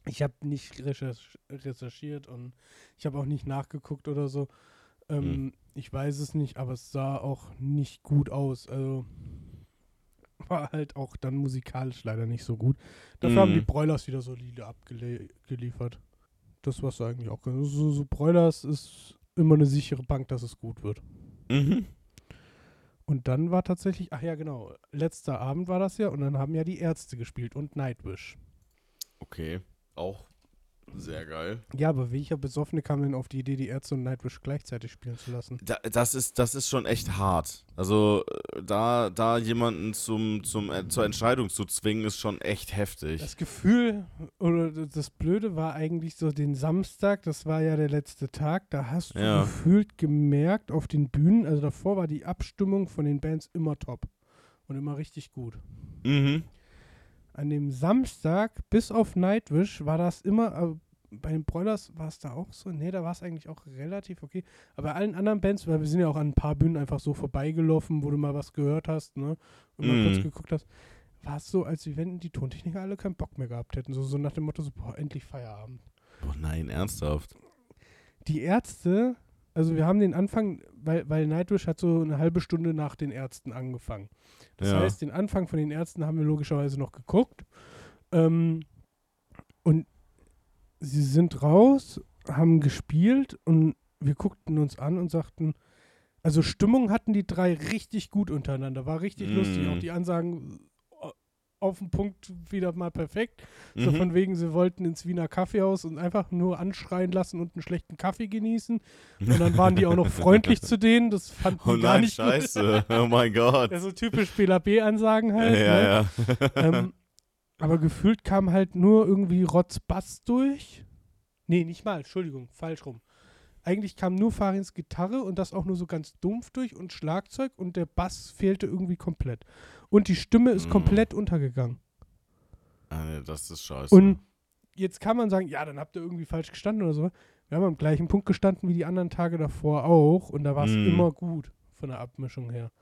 Ich habe nicht recherch recherchiert und ich habe auch nicht nachgeguckt oder so. Ähm, Hm. Ich weiß es nicht, aber es sah auch nicht gut aus. Also war halt auch dann musikalisch leider nicht so gut. Dafür haben Mhm. die Broilers wieder solide abgeliefert. Das war's eigentlich auch. So, so Broilers ist immer eine sichere Bank, dass es gut wird. Mhm. Und dann war tatsächlich, ach ja, genau, letzter Abend war das ja und dann haben ja die Ärzte gespielt und Nightwish. Okay. Auch sehr geil. Ja, aber welcher Besoffene kam denn auf die Idee, die Ärzte und Nightwish gleichzeitig spielen zu lassen? Da, das, ist, das ist schon echt hart. Also, äh, da, da jemanden zum, zum, äh, zur Entscheidung zu zwingen, ist schon echt heftig. Das Gefühl oder das Blöde war eigentlich so den Samstag, das war ja der letzte Tag, da hast du Ja. gefühlt gemerkt auf den Bühnen, also davor war die Abstimmung von den Bands immer top und immer richtig gut. mhm. An dem Samstag, bis auf Nightwish, war das immer, äh, bei den Broilers war es da auch so, nee, da war es eigentlich auch relativ okay. Aber bei allen anderen Bands, weil wir sind ja auch an ein paar Bühnen einfach so vorbeigelaufen, wo du mal was gehört hast, ne, und mal Mhm. kurz geguckt hast, war es so, als wenn die Tontechniker alle keinen Bock mehr gehabt hätten. So, so nach dem Motto, so, boah, endlich Feierabend. Oh nein, ernsthaft. Die Ärzte, also wir haben den Anfang, weil, weil Nightwish hat so eine halbe Stunde nach den Ärzten angefangen. Das Ja. heißt, den Anfang von den Ärzten haben wir logischerweise noch geguckt. Ähm, und sie sind raus, haben gespielt und wir guckten uns an und sagten, also Stimmung hatten die drei richtig gut untereinander, war richtig Mm. lustig. Auch die Ansagen auf den Punkt wieder mal perfekt. So Mhm. von wegen, sie wollten ins Wiener Kaffeehaus und einfach nur anschreien lassen und einen schlechten Kaffee genießen. Und dann waren die auch noch freundlich zu denen. Das fanden Oh die gar nein, nicht gut. scheiße. Oh mein Gott. Ja, so typisch BLAB-Ansagen halt. ja, ne? ja. Ähm, aber gefühlt kam halt nur irgendwie Rotzbass durch. Nee, nicht mal, Entschuldigung, falsch rum. Eigentlich kam nur Farins Gitarre und das auch nur so ganz dumpf durch und Schlagzeug und der Bass fehlte irgendwie komplett. Und die Stimme ist Mm. komplett untergegangen. Ah, das ist scheiße. Und jetzt kann man sagen, ja, dann habt ihr irgendwie falsch gestanden oder so. Wir haben am gleichen Punkt gestanden wie die anderen Tage davor auch und da war es Mm. immer gut von der Abmischung her.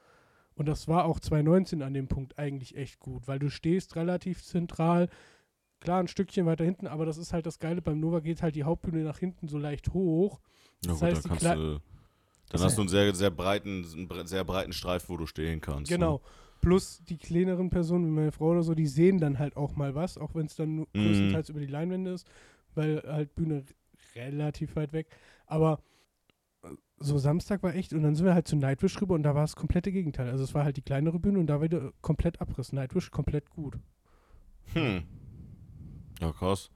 Und das war auch 2019 an dem Punkt eigentlich echt gut, weil du stehst relativ zentral, klar ein Stückchen weiter hinten, aber das ist halt das Geile, beim Nova geht halt die Hauptbühne nach hinten so leicht hoch. ja, das gut, heißt, dann die kannst du. Dann hast du einen sehr, sehr breiten, einen sehr breiten Streif, wo du stehen kannst. ne? Plus die kleineren Personen, wie meine Frau oder so, die sehen dann halt auch mal was, auch wenn es dann nur Mhm. größtenteils über die Leinwände ist, weil halt Bühne relativ weit weg. Aber äh, so Samstag war echt, und dann sind wir halt zu Nightwish rüber und da war das komplette Gegenteil. Also es war halt die kleinere Bühne und da war wieder komplett Abriss. Nightwish komplett gut. Hm. Ja, krass.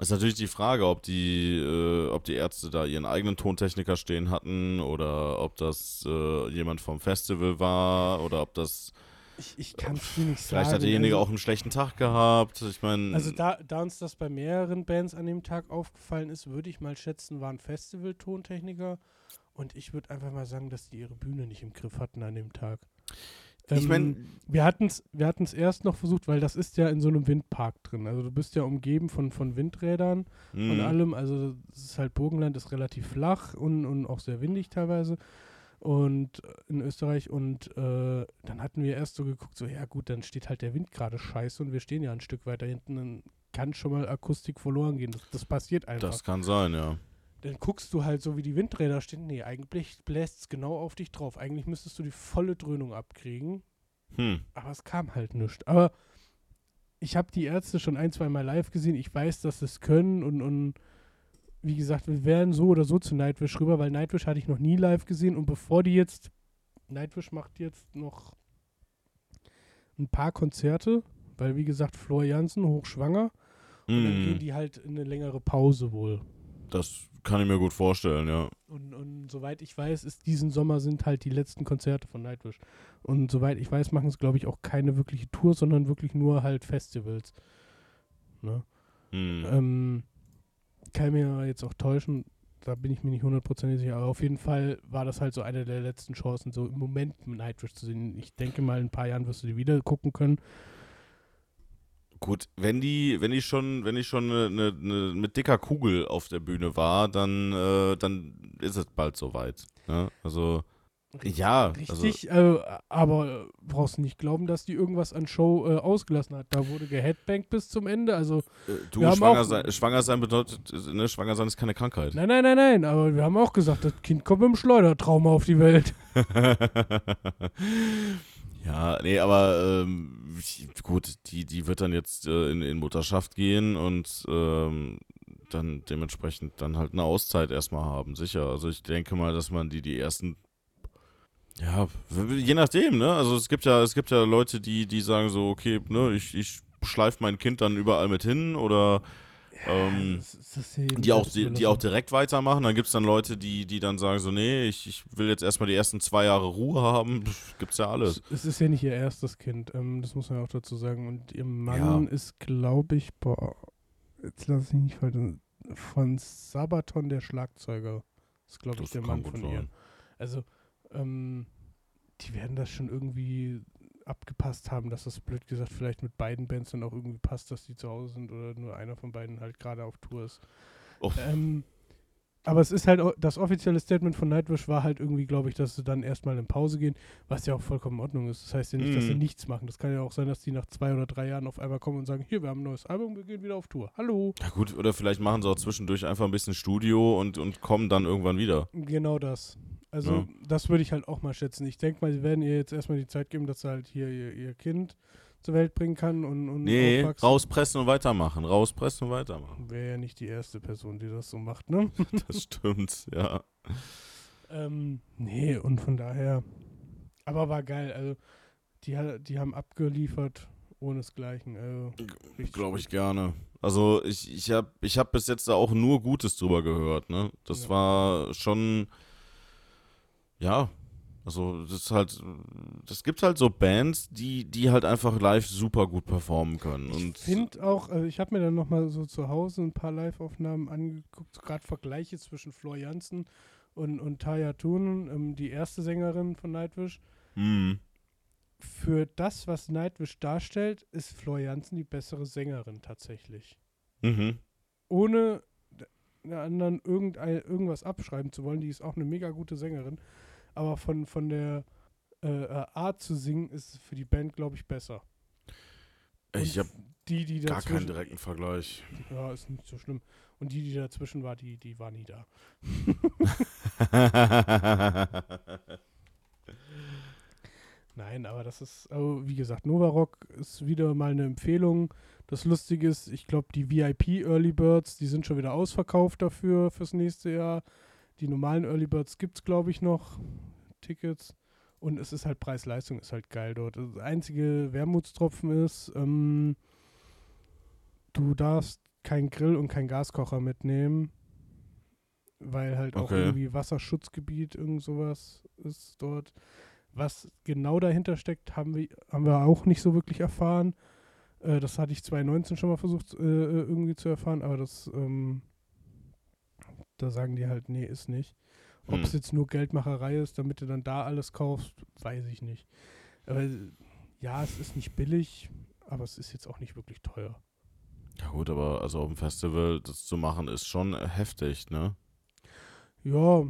Ist natürlich die Frage, ob die, äh, ob die Ärzte da ihren eigenen Tontechniker stehen hatten oder ob das äh, jemand vom Festival war oder ob das. Ich, ich kann es dir nicht Vielleicht sagen. hat derjenige also, auch einen schlechten Tag gehabt. Ich meine. Also da, da uns das bei mehreren Bands an dem Tag aufgefallen ist, würde ich mal schätzen, waren Festival-Tontechniker. Und ich würde einfach mal sagen, dass die ihre Bühne nicht im Griff hatten an dem Tag. Ich Ähm, meine, Wir hatten es wir hatten's erst noch versucht, weil das ist ja in so einem Windpark drin. Also du bist ja umgeben von, von Windrädern und mhm. allem. Also es ist halt Burgenland, ist relativ flach und, und auch sehr windig teilweise. Und äh, in Österreich und äh, dann hatten wir erst so geguckt, so ja gut, dann steht halt der Wind gerade scheiße und wir stehen ja ein Stück weiter hinten, dann kann schon mal Akustik verloren gehen. Das, das passiert einfach. das kann sein, ja. Dann guckst du halt so, wie die Windräder stehen. Nee, eigentlich bläst es genau auf dich drauf. Eigentlich müsstest du die volle Dröhnung abkriegen. Hm. Aber es kam halt nichts. Aber ich habe die Ärzte schon ein, zwei Mal live gesehen. Ich weiß, dass sie es können und, und wie gesagt, wir wären so oder so zu Nightwish rüber, weil Nightwish hatte ich noch nie live gesehen und bevor die jetzt, Nightwish macht jetzt noch ein paar Konzerte, weil wie gesagt, Flor Jansen hochschwanger und dann gehen Hm. die halt in eine längere Pause wohl. Das kann ich mir gut vorstellen, ja. Und, und soweit ich weiß, ist diesen Sommer sind halt die letzten Konzerte von Nightwish. Und soweit ich weiß, machen es, glaube ich, auch keine wirkliche Tour, sondern wirklich nur halt Festivals. Ne? Hm. Ähm, kann mir jetzt auch täuschen, da bin ich mir nicht hundertprozentig sicher, aber auf jeden Fall war das halt so eine der letzten Chancen, so im Moment Nightwish zu sehen. Ich denke mal, in ein paar Jahren wirst du die wieder gucken können. Gut, wenn die, wenn die schon, wenn die schon eine, eine, mit dicker Kugel auf der Bühne war, dann, äh, dann ist es bald soweit. Ne? Also Ja, also Richtig, äh, aber brauchst du nicht glauben, dass die irgendwas an Show äh, ausgelassen hat. Da wurde geheadbankt bis zum Ende. Also, äh, du, schwanger auch- sein, schwanger sein bedeutet, äh, ne, schwanger sein ist keine Krankheit. nein, nein, nein, nein. Aber wir haben auch gesagt, das Kind kommt mit dem Schleudertrauma auf die Welt. ja, nee, aber ähm, gut, die, die wird dann jetzt äh, in, in Mutterschaft gehen und ähm, dann dementsprechend dann halt eine Auszeit erstmal haben, sicher. Also ich denke mal, dass man die die ersten ja, je nachdem, ne? Also es gibt ja, es gibt ja Leute, die, die sagen so, okay, ne, ich, ich schleife mein Kind dann überall mit hin oder ähm, die auch, die, die auch direkt weitermachen. Dann gibt es dann Leute, die, die dann sagen so, nee, ich, ich will jetzt erstmal die ersten zwei Jahre Ruhe haben. Pff, Gibt's ja alles. Es, es ist ja nicht ihr erstes Kind, ähm, das muss man ja auch dazu sagen. Und ihr Mann Ja. ist, glaube ich, boah, jetzt lass ich nicht falsch, von Sabaton der Schlagzeuger. Das ist, glaube ich, der Mann von ihr. sein. Also, ähm, die werden das schon irgendwie abgepasst haben, dass das blöd gesagt vielleicht mit beiden Bands dann auch irgendwie passt, dass die zu Hause sind oder nur einer von beiden halt gerade auf Tour ist. Oh. Ähm, aber es ist halt, das offizielle Statement von Nightwish war halt irgendwie, glaube ich, dass sie dann erstmal in Pause gehen, was ja auch vollkommen in Ordnung ist. Das heißt ja nicht, dass sie Mhm. nichts machen. Das kann ja auch sein, dass die nach zwei oder drei Jahren auf einmal kommen und sagen, hier, wir haben ein neues Album, wir gehen wieder auf Tour. Hallo. Ja gut, oder vielleicht machen sie auch zwischendurch einfach ein bisschen Studio und, und kommen dann irgendwann wieder. Genau das. Also Ja. das würde ich halt auch mal schätzen. Ich denke mal, sie werden ihr jetzt erstmal die Zeit geben, dass sie halt hier ihr, ihr Kind zur Welt bringen kann und, und Nee, aufwachsen. rauspressen und weitermachen. Rauspressen und weitermachen. Wäre ja nicht die erste Person, die das so macht, ne? Das stimmt, ja. ähm, nee, und von daher. Aber war geil. Also, die, die haben abgeliefert ohnesgleichen. Also, Glaube ich gut. gerne. Also ich, ich habe ich hab bis jetzt da auch nur Gutes drüber gehört, ne? Das Ja. war schon, ja, also das ist halt, das gibt halt so Bands, die, die halt einfach live super gut performen können. Ich finde auch, also ich habe mir dann nochmal so zu Hause ein paar Live-Aufnahmen angeguckt, gerade Vergleiche zwischen Flor Jansen und, und Taya Thun, ähm, die erste Sängerin von Nightwish. Mhm. Für das, was Nightwish darstellt, ist Flor Jansen die bessere Sängerin tatsächlich. Mhm. Ohne der anderen irgendein, irgendwas abschreiben zu wollen, die ist auch eine mega gute Sängerin. Aber von, von der äh, äh, Art zu singen ist für die Band, glaube ich, besser. Ich Und habe die, die gar keinen direkten Vergleich. Ja, ist nicht so schlimm. Und die, die dazwischen war, die, die war nie da. Nein, aber das ist, also wie gesagt, Nova Rock ist wieder mal eine Empfehlung. Das Lustige ist, ich glaube, die VIP Early Birds, die sind schon wieder ausverkauft dafür fürs nächste Jahr. Die normalen Early Birds gibt es, glaube ich, noch. Tickets. Und es ist halt Preis-Leistung, ist halt geil dort. Das einzige Wermutstropfen ist, ähm, du darfst kein Grill und kein Gaskocher mitnehmen, weil halt auch Okay. irgendwie Wasserschutzgebiet, irgend sowas ist dort. Was genau dahinter steckt, haben wir, haben wir auch nicht so wirklich erfahren. Äh, das hatte ich 2019 schon mal versucht äh, äh, irgendwie zu erfahren, aber das, ähm, da sagen die halt, nee, ist nicht. Ob es Hm. jetzt nur Geldmacherei ist, damit du dann da alles kaufst, weiß ich nicht. Aber ja, es ist nicht billig, aber es ist jetzt auch nicht wirklich teuer. Ja gut, aber also auf dem Festival das zu machen ist schon heftig, ne? Ja,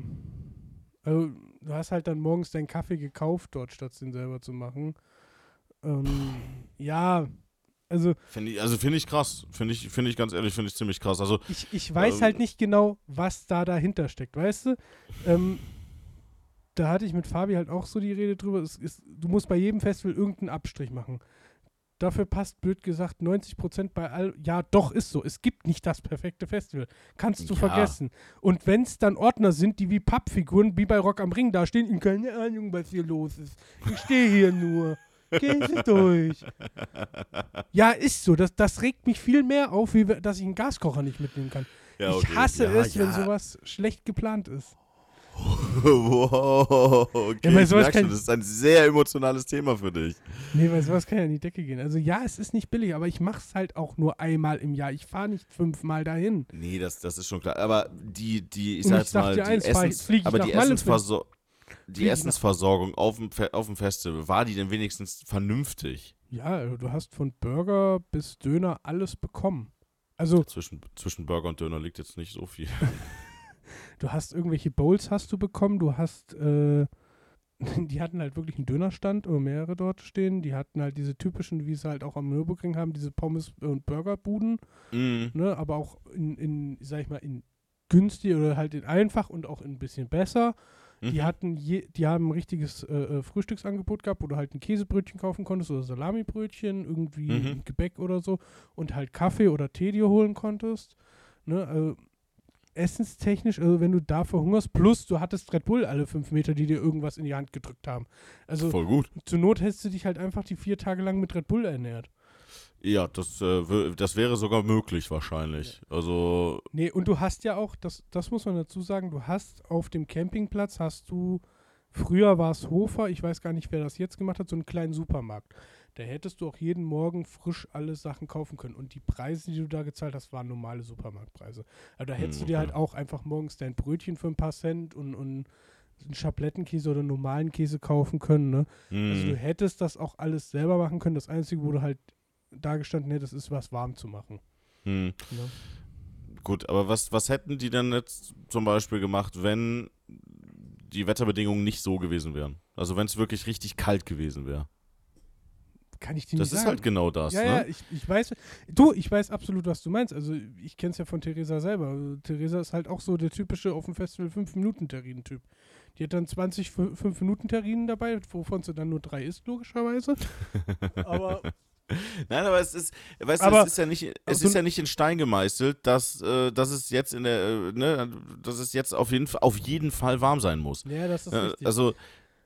also du hast halt dann morgens deinen Kaffee gekauft dort, statt den selber zu machen. Ähm, ja, also Find ich, also finde ich krass. Finde ich, finde ich ganz ehrlich, finde ich ziemlich krass. Also ich, ich weiß Ähm. halt nicht genau, was da dahinter steckt, weißt du? Ähm, da hatte ich mit Fabi halt auch so die Rede drüber. Es ist, du musst bei jedem Festival irgendeinen Abstrich machen. Dafür passt, blöd gesagt, 90 Prozent bei all. Ja, doch, ist so. Es gibt nicht das perfekte Festival. Kannst du Ja. vergessen. Und wenn es dann Ordner sind, die wie Pappfiguren, wie bei Rock am Ring da stehen, keine Ahnung, was hier los ist. Ich stehe hier nur. Gehen Sie durch. Ja, ist so. Das, das regt mich viel mehr auf, wie dass ich einen Gaskocher nicht mitnehmen kann. ja, Ich okay. hasse ja, es, wenn ja. sowas schlecht geplant ist. wow, okay, Ja, ich sowas merk schon, kann- das ist ein sehr emotionales Thema für dich. Nee, weil sowas kann ja in die Decke gehen. Also ja, es ist nicht billig, aber ich mach's halt auch nur einmal im Jahr. Ich fahre nicht fünfmal dahin. Nee, das, das ist schon klar. Aber die, die, ich sag ich jetzt mal, die, eins, ich- Essens, ich aber die, Malle, Essensversor die Essensversorgung auf dem, Fe auf dem Festival, war die denn wenigstens vernünftig? Ja, also du hast von Burger bis Döner alles bekommen. Also Zwischen, zwischen Burger und Döner liegt jetzt nicht so viel. du hast irgendwelche Bowls hast du bekommen, du hast äh, die hatten halt wirklich einen Dönerstand oder mehrere dort stehen. Die hatten halt diese typischen, wie sie halt auch am Nürburgring haben, diese Pommes- und Burgerbuden, Mhm. ne? aber auch in, in, sag ich mal, in günstig oder halt in einfach und auch ein bisschen besser. Die Mhm. hatten je, die haben ein richtiges äh, äh, Frühstücksangebot gehabt, wo du halt ein Käsebrötchen kaufen konntest oder Salamibrötchen, irgendwie Mhm. ein Gebäck oder so und halt Kaffee oder Tee dir holen konntest. Ne? Also, essenstechnisch, also wenn du da verhungerst, plus du hattest Red Bull alle fünf Meter, die dir irgendwas in die Hand gedrückt haben. Also Voll gut. zur Not hättest du dich halt einfach die vier Tage lang mit Red Bull ernährt. Ja, das, äh, das wäre sogar möglich wahrscheinlich. Also, Nee, und du hast ja auch, das, das muss man dazu sagen, du hast auf dem Campingplatz, hast du, früher war es Hofer, ich weiß gar nicht, wer das jetzt gemacht hat, so einen kleinen Supermarkt. Da hättest du auch jeden Morgen frisch alle Sachen kaufen können. Und die Preise, die du da gezahlt hast, waren normale Supermarktpreise. Also da hättest Hm, du dir halt auch einfach morgens dein Brötchen für ein paar Cent und, und einen Schablettenkäse oder einen normalen Käse kaufen können. Ne? Also du mh, hättest das auch alles selber machen können. Das Einzige, wo du halt da gestanden hättest, ist was warm zu machen. mh. Ne? gut, aber was, was hätten die denn jetzt zum Beispiel gemacht, wenn die Wetterbedingungen nicht so gewesen wären? Also wenn es wirklich richtig kalt gewesen wäre. Kann ich dir Das nicht ist sagen. halt genau das, ja, ne? ja, ich, ich weiß. Du, ich weiß absolut, was du meinst. Also, ich kenne es ja von Theresa selber. Also, Theresa ist halt auch so der typische auf dem Festival 5-Minuten-Terrinen-Typ. Die hat dann 20 5-Minuten-Terrinen dabei, wovon sie dann nur drei isst, logischerweise. Aber Nein, aber es ist, weißt du, es ist ja nicht, es ist ja nicht in Stein gemeißelt, dass, äh, dass es jetzt in der, äh, ne, dass es jetzt auf jeden, Fall- auf jeden Fall warm sein muss. ja, das ist Äh, richtig. also,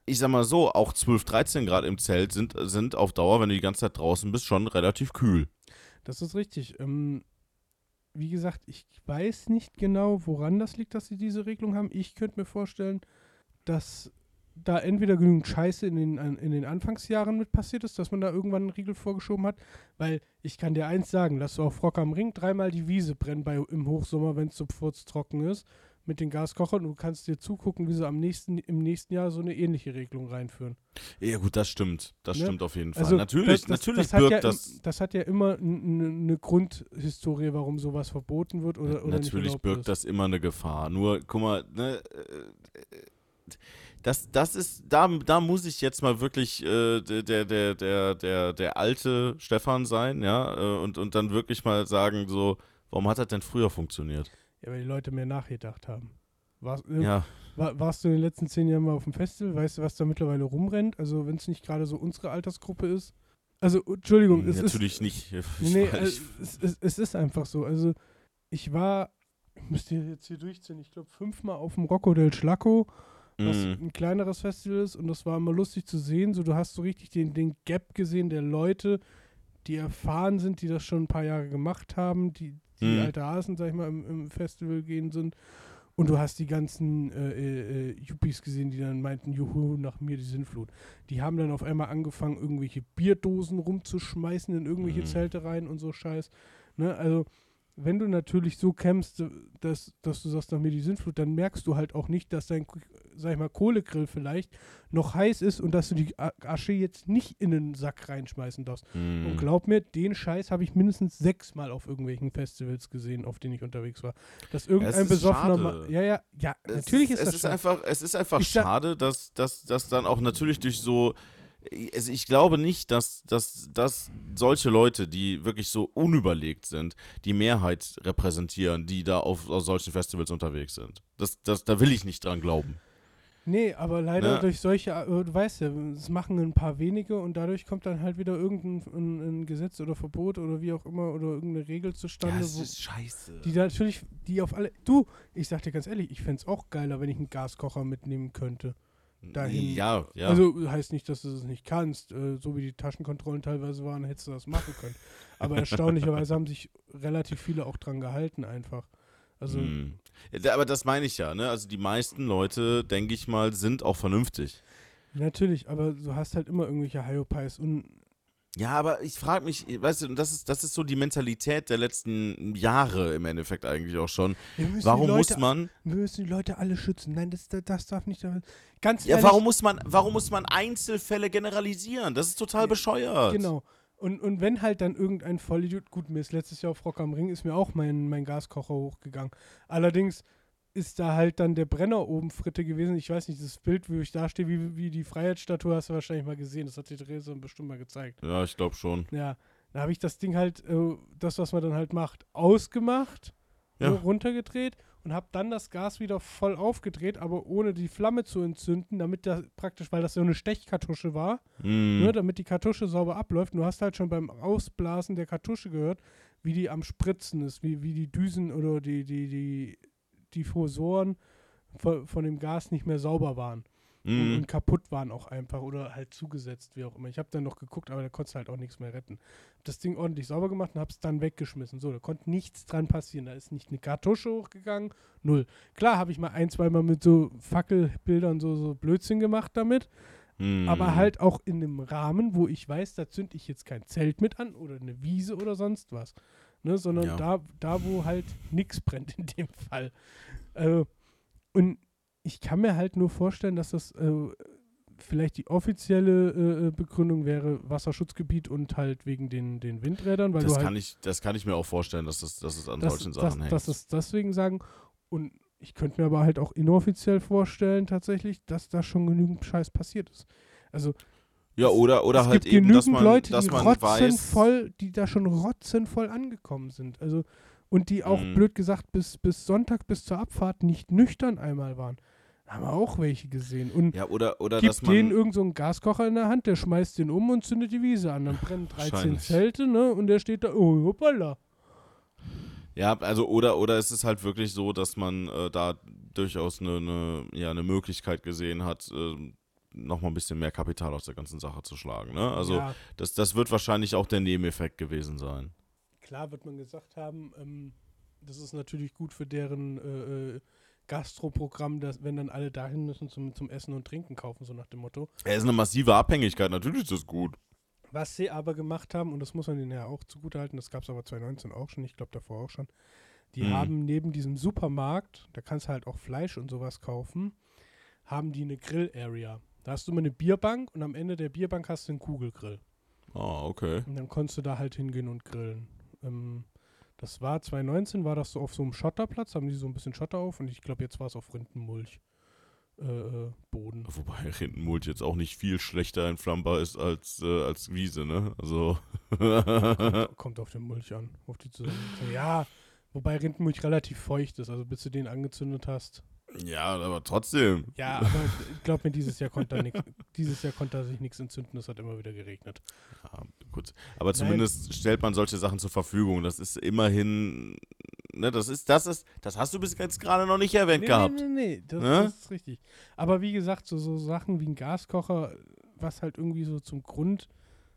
ich sag mal so, auch 12, 13 Grad im Zelt sind, sind auf Dauer, wenn du die ganze Zeit draußen bist, schon relativ kühl. Das ist richtig. Ähm, wie gesagt, ich weiß nicht genau, woran das liegt, dass sie diese Regelung haben. Ich könnte mir vorstellen, dass da entweder genügend Scheiße in den, in den Anfangsjahren mit passiert ist, dass man da irgendwann einen Riegel vorgeschoben hat. Weil ich kann dir eins sagen, lass du auf Rock am Ring dreimal die Wiese brennen bei, im Hochsommer, wenn es so trocken ist, mit den Gaskochern. Du kannst dir zugucken, wie sie am nächsten, im nächsten Jahr so eine ähnliche Regelung reinführen. Ja, gut, das stimmt. Das Ne? stimmt auf jeden Fall. Also natürlich, das, das, natürlich das hat birgt ja, das. Das hat ja immer eine Grundhistorie, warum sowas verboten wird oder, oder Natürlich birgt ist. das immer eine Gefahr. Nur, guck mal, ne, äh, das, das ist, da, da muss ich jetzt mal wirklich äh, der, der, der, der, der, alte Stefan sein, ja, äh, und, und dann wirklich mal sagen, so, warum hat das denn früher funktioniert? Ja, weil die Leute mehr nachgedacht haben. Warst, äh, Ja, war, warst du in den letzten zehn Jahren mal auf dem Festival? Weißt du, was da mittlerweile rumrennt? Also, wenn es nicht gerade so unsere Altersgruppe ist. Also, Entschuldigung, es ist. natürlich nicht. Ich Nee, also, es, es, es ist einfach so. Also, ich war, ich müsste jetzt hier durchziehen, ich glaube, fünfmal auf dem Rocco del Schlacco, was Mm, ein kleineres Festival ist und das war immer lustig zu sehen. So, du hast so richtig den, den Gap gesehen der Leute, die erfahren sind, die das schon ein paar Jahre gemacht haben, die, die Mhm. alte Hasen, sag ich mal, im, im Festival gehen sind. Und du hast die ganzen äh, äh, Yuppies gesehen, die dann meinten, juhu, nach mir die Sintflut. Die haben dann auf einmal angefangen, irgendwelche Bierdosen rumzuschmeißen in irgendwelche Mhm. Zelte rein und so Scheiß. Ne? Also, wenn du natürlich so kämpfst, äh, dass, dass du sagst, nach mir die Sintflut, dann merkst du halt auch nicht, dass dein, sag ich mal, Kohlegrill vielleicht noch heiß ist und dass du die Asche jetzt nicht in den Sack reinschmeißen darfst. mm. Und glaub mir, den Scheiß habe ich mindestens sechsmal auf irgendwelchen Festivals gesehen, auf denen ich unterwegs war. Dass irgendein ist besoffener. Ma ja, ja, ja, Es natürlich ist, es das ist schade. einfach, es ist einfach Ich schade, dass, dass, dass dann auch natürlich durch so. Also ich glaube nicht, dass, dass, dass solche Leute, die wirklich so unüberlegt sind, die Mehrheit repräsentieren, die da auf, auf solchen Festivals unterwegs sind. Das, das, da will ich nicht dran glauben. Nee, aber leider Ne? durch solche, äh, du weißt ja, es machen ein paar wenige und dadurch kommt dann halt wieder irgendein ein, ein Gesetz oder Verbot oder wie auch immer oder irgendeine Regel zustande, wo, scheiße. die da natürlich, die auf alle, du, ich sag dir ganz ehrlich, ich fände es auch geiler, wenn ich einen Gaskocher mitnehmen könnte. Dahin. Ja, ja. Also heißt nicht, dass du es nicht kannst. Äh, so wie die Taschenkontrollen teilweise waren, hättest du das machen können. Aber erstaunlicherweise haben sich relativ viele auch dran gehalten einfach. Also Hm. Aber das meine ich ja, ne? Also die meisten Leute, denke ich mal, sind auch vernünftig. natürlich, aber du hast halt immer irgendwelche Hyopies und Ja, aber ich frage mich, weißt du, das ist, das ist so die Mentalität der letzten Jahre im Endeffekt eigentlich auch schon. Warum Leute, muss man, wir müssen die Leute alle schützen. Nein, das, das darf nicht. Ganz ja, ehrlich, warum muss man, warum muss man Einzelfälle generalisieren? Das ist total Ja, bescheuert. Genau. Und, und wenn halt dann irgendein Vollidiot, gut, mir ist letztes Jahr auf Rock am Ring, ist mir auch mein, mein Gaskocher hochgegangen. Allerdings ist da halt dann der Brenner oben Fritte gewesen. Ich weiß nicht, das Bild, wo ich da stehe, wie, wie die Freiheitsstatue, hast du wahrscheinlich mal gesehen. Das hat die Therese bestimmt mal gezeigt. Ja, ich glaube schon. Ja, da habe ich das Ding halt, äh, das, was man dann halt macht, ausgemacht, Ja. runtergedreht und habe dann das Gas wieder voll aufgedreht, aber ohne die Flamme zu entzünden, damit da praktisch, weil das so eine Stechkartusche war, Mhm. ne, damit die Kartusche sauber abläuft. Du hast halt schon beim Ausblasen der Kartusche gehört, wie die am Spritzen ist, wie, wie die Düsen oder die, die, die Diffusoren von, von dem Gas nicht mehr sauber waren und, Mhm. und kaputt waren auch einfach oder halt zugesetzt, wie auch immer. Ich habe dann noch geguckt, aber da konntest du halt auch nichts mehr retten. Hab das Ding ordentlich sauber gemacht und hab's dann weggeschmissen. So, da konnte nichts dran passieren. Da ist nicht eine Kartusche hochgegangen, null. Klar habe ich mal ein, zwei Mal mit so Fackelbildern so, so Blödsinn gemacht damit, Mhm. aber halt auch in einem Rahmen, wo ich weiß, da zünd ich jetzt kein Zelt mit an oder eine Wiese oder sonst was. Ne, sondern Ja. da, da, wo halt nichts brennt in dem Fall. Äh, und ich kann mir halt nur vorstellen, dass das äh, vielleicht die offizielle äh, äh, Begründung wäre Wasserschutzgebiet und halt wegen den, den Windrädern, weil das, halt kann ich, das kann ich mir auch vorstellen, dass es dass es an das, solchen das, Sachen hängt. das ist deswegen sagen. Und ich könnte mir aber halt auch inoffiziell vorstellen, tatsächlich, dass da schon genügend Scheiß passiert ist. Also ja, oder, oder es halt gibt eben, genügend dass man, Leute, die man weiß. rotzenvoll, die da schon rotzenvoll angekommen sind. Also und die auch Mhm. blöd gesagt bis, bis Sonntag bis zur Abfahrt nicht nüchtern einmal waren. Da haben wir auch welche gesehen. Und Ja, oder, oder dass gibt denen irgend so einen Gaskocher in der Hand, der schmeißt den um und zündet die Wiese an. Dann brennen 13 Wahrscheinlich. Zelte, ne? Und der steht da, oh, hoppala. Ja, also oder oder ist es halt wirklich so, dass man äh, da durchaus eine, eine, ja, eine Möglichkeit gesehen hat, äh, nochmal ein bisschen mehr Kapital aus der ganzen Sache zu schlagen. Ne? Also ja, das, das wird wahrscheinlich auch der Nebeneffekt gewesen sein. klar wird man gesagt haben, ähm, das ist natürlich gut für deren äh, äh, Gastroprogramm, dass, wenn dann alle dahin müssen zum, zum Essen und Trinken kaufen, so nach dem Motto. Es ist eine massive Abhängigkeit, natürlich ist das gut. Was sie aber gemacht haben, und das muss man ihnen ja auch zugutehalten, das gab es aber 2019 auch schon, ich glaube davor auch schon, die Mhm. haben neben diesem Supermarkt, da kannst du halt auch Fleisch und sowas kaufen, haben die eine Grill-Area. Da hast du immer eine Bierbank und am Ende der Bierbank hast du einen Kugelgrill. Ah, okay. Und dann konntest du da halt hingehen und grillen. Ähm, das war 2019, war das so auf so einem Schotterplatz, haben die so ein bisschen Schotter auf und ich glaube, jetzt war es auf Rindenmulch. Äh, äh, Boden. Wobei Rindenmulch jetzt auch nicht viel schlechter entflammbar ist als, äh, als Wiese, ne? Also. kommt, kommt auf den Mulch an, auf die Zusammensetzung. Ja, wobei Rindenmulch relativ feucht ist, also bis du den angezündet hast. Ja, aber trotzdem. Ja, aber glaub mir, dieses Jahr konnte nix, dieses Jahr konnte sich nichts entzünden, es hat immer wieder geregnet. Ja, gut. Aber zumindest stellt man solche Sachen zur Verfügung. Das ist immerhin, ne, das ist, das ist, das hast du bis jetzt gerade noch nicht erwähnt gehabt. Nee, nee, nee, das, Ne? das ist richtig. Aber wie gesagt, so, so Sachen wie ein Gaskocher, was halt irgendwie so zum Grund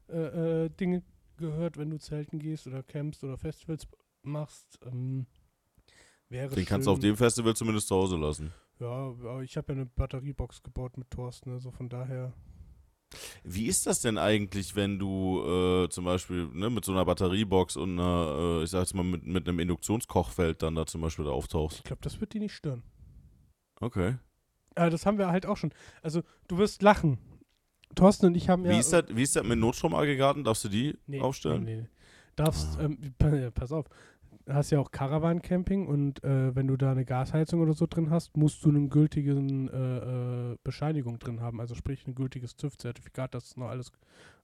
äh, äh, Dinge gehört, wenn du zelten gehst oder campst oder Festivals machst, ähm, wäre Den kannst du auf schön. dem Festival zumindest zu Hause lassen. Ja, aber ich habe ja eine Batteriebox gebaut mit Thorsten, also von daher. Wie ist das denn eigentlich, wenn du äh, zum Beispiel ne, mit so einer Batteriebox und einer, äh, ich sag jetzt mal, mit, mit einem Induktionskochfeld dann da zum Beispiel da auftauchst? Ich glaube, das wird die nicht stören. Okay. Äh, das haben wir halt auch schon. Also, du wirst lachen. Thorsten und ich haben ja. Wie, ist das, wie ist das mit Notstromaggregaten? Darfst du die Nee, aufstellen? Nee, nee. Darfst, Ah. ähm, pa- pass auf, hast ja auch Caravan-Camping und äh, wenn du da eine Gasheizung oder so drin hast, musst du eine gültige äh, äh, Bescheinigung drin haben, also sprich ein gültiges TÜV-Zertifikat, dass noch alles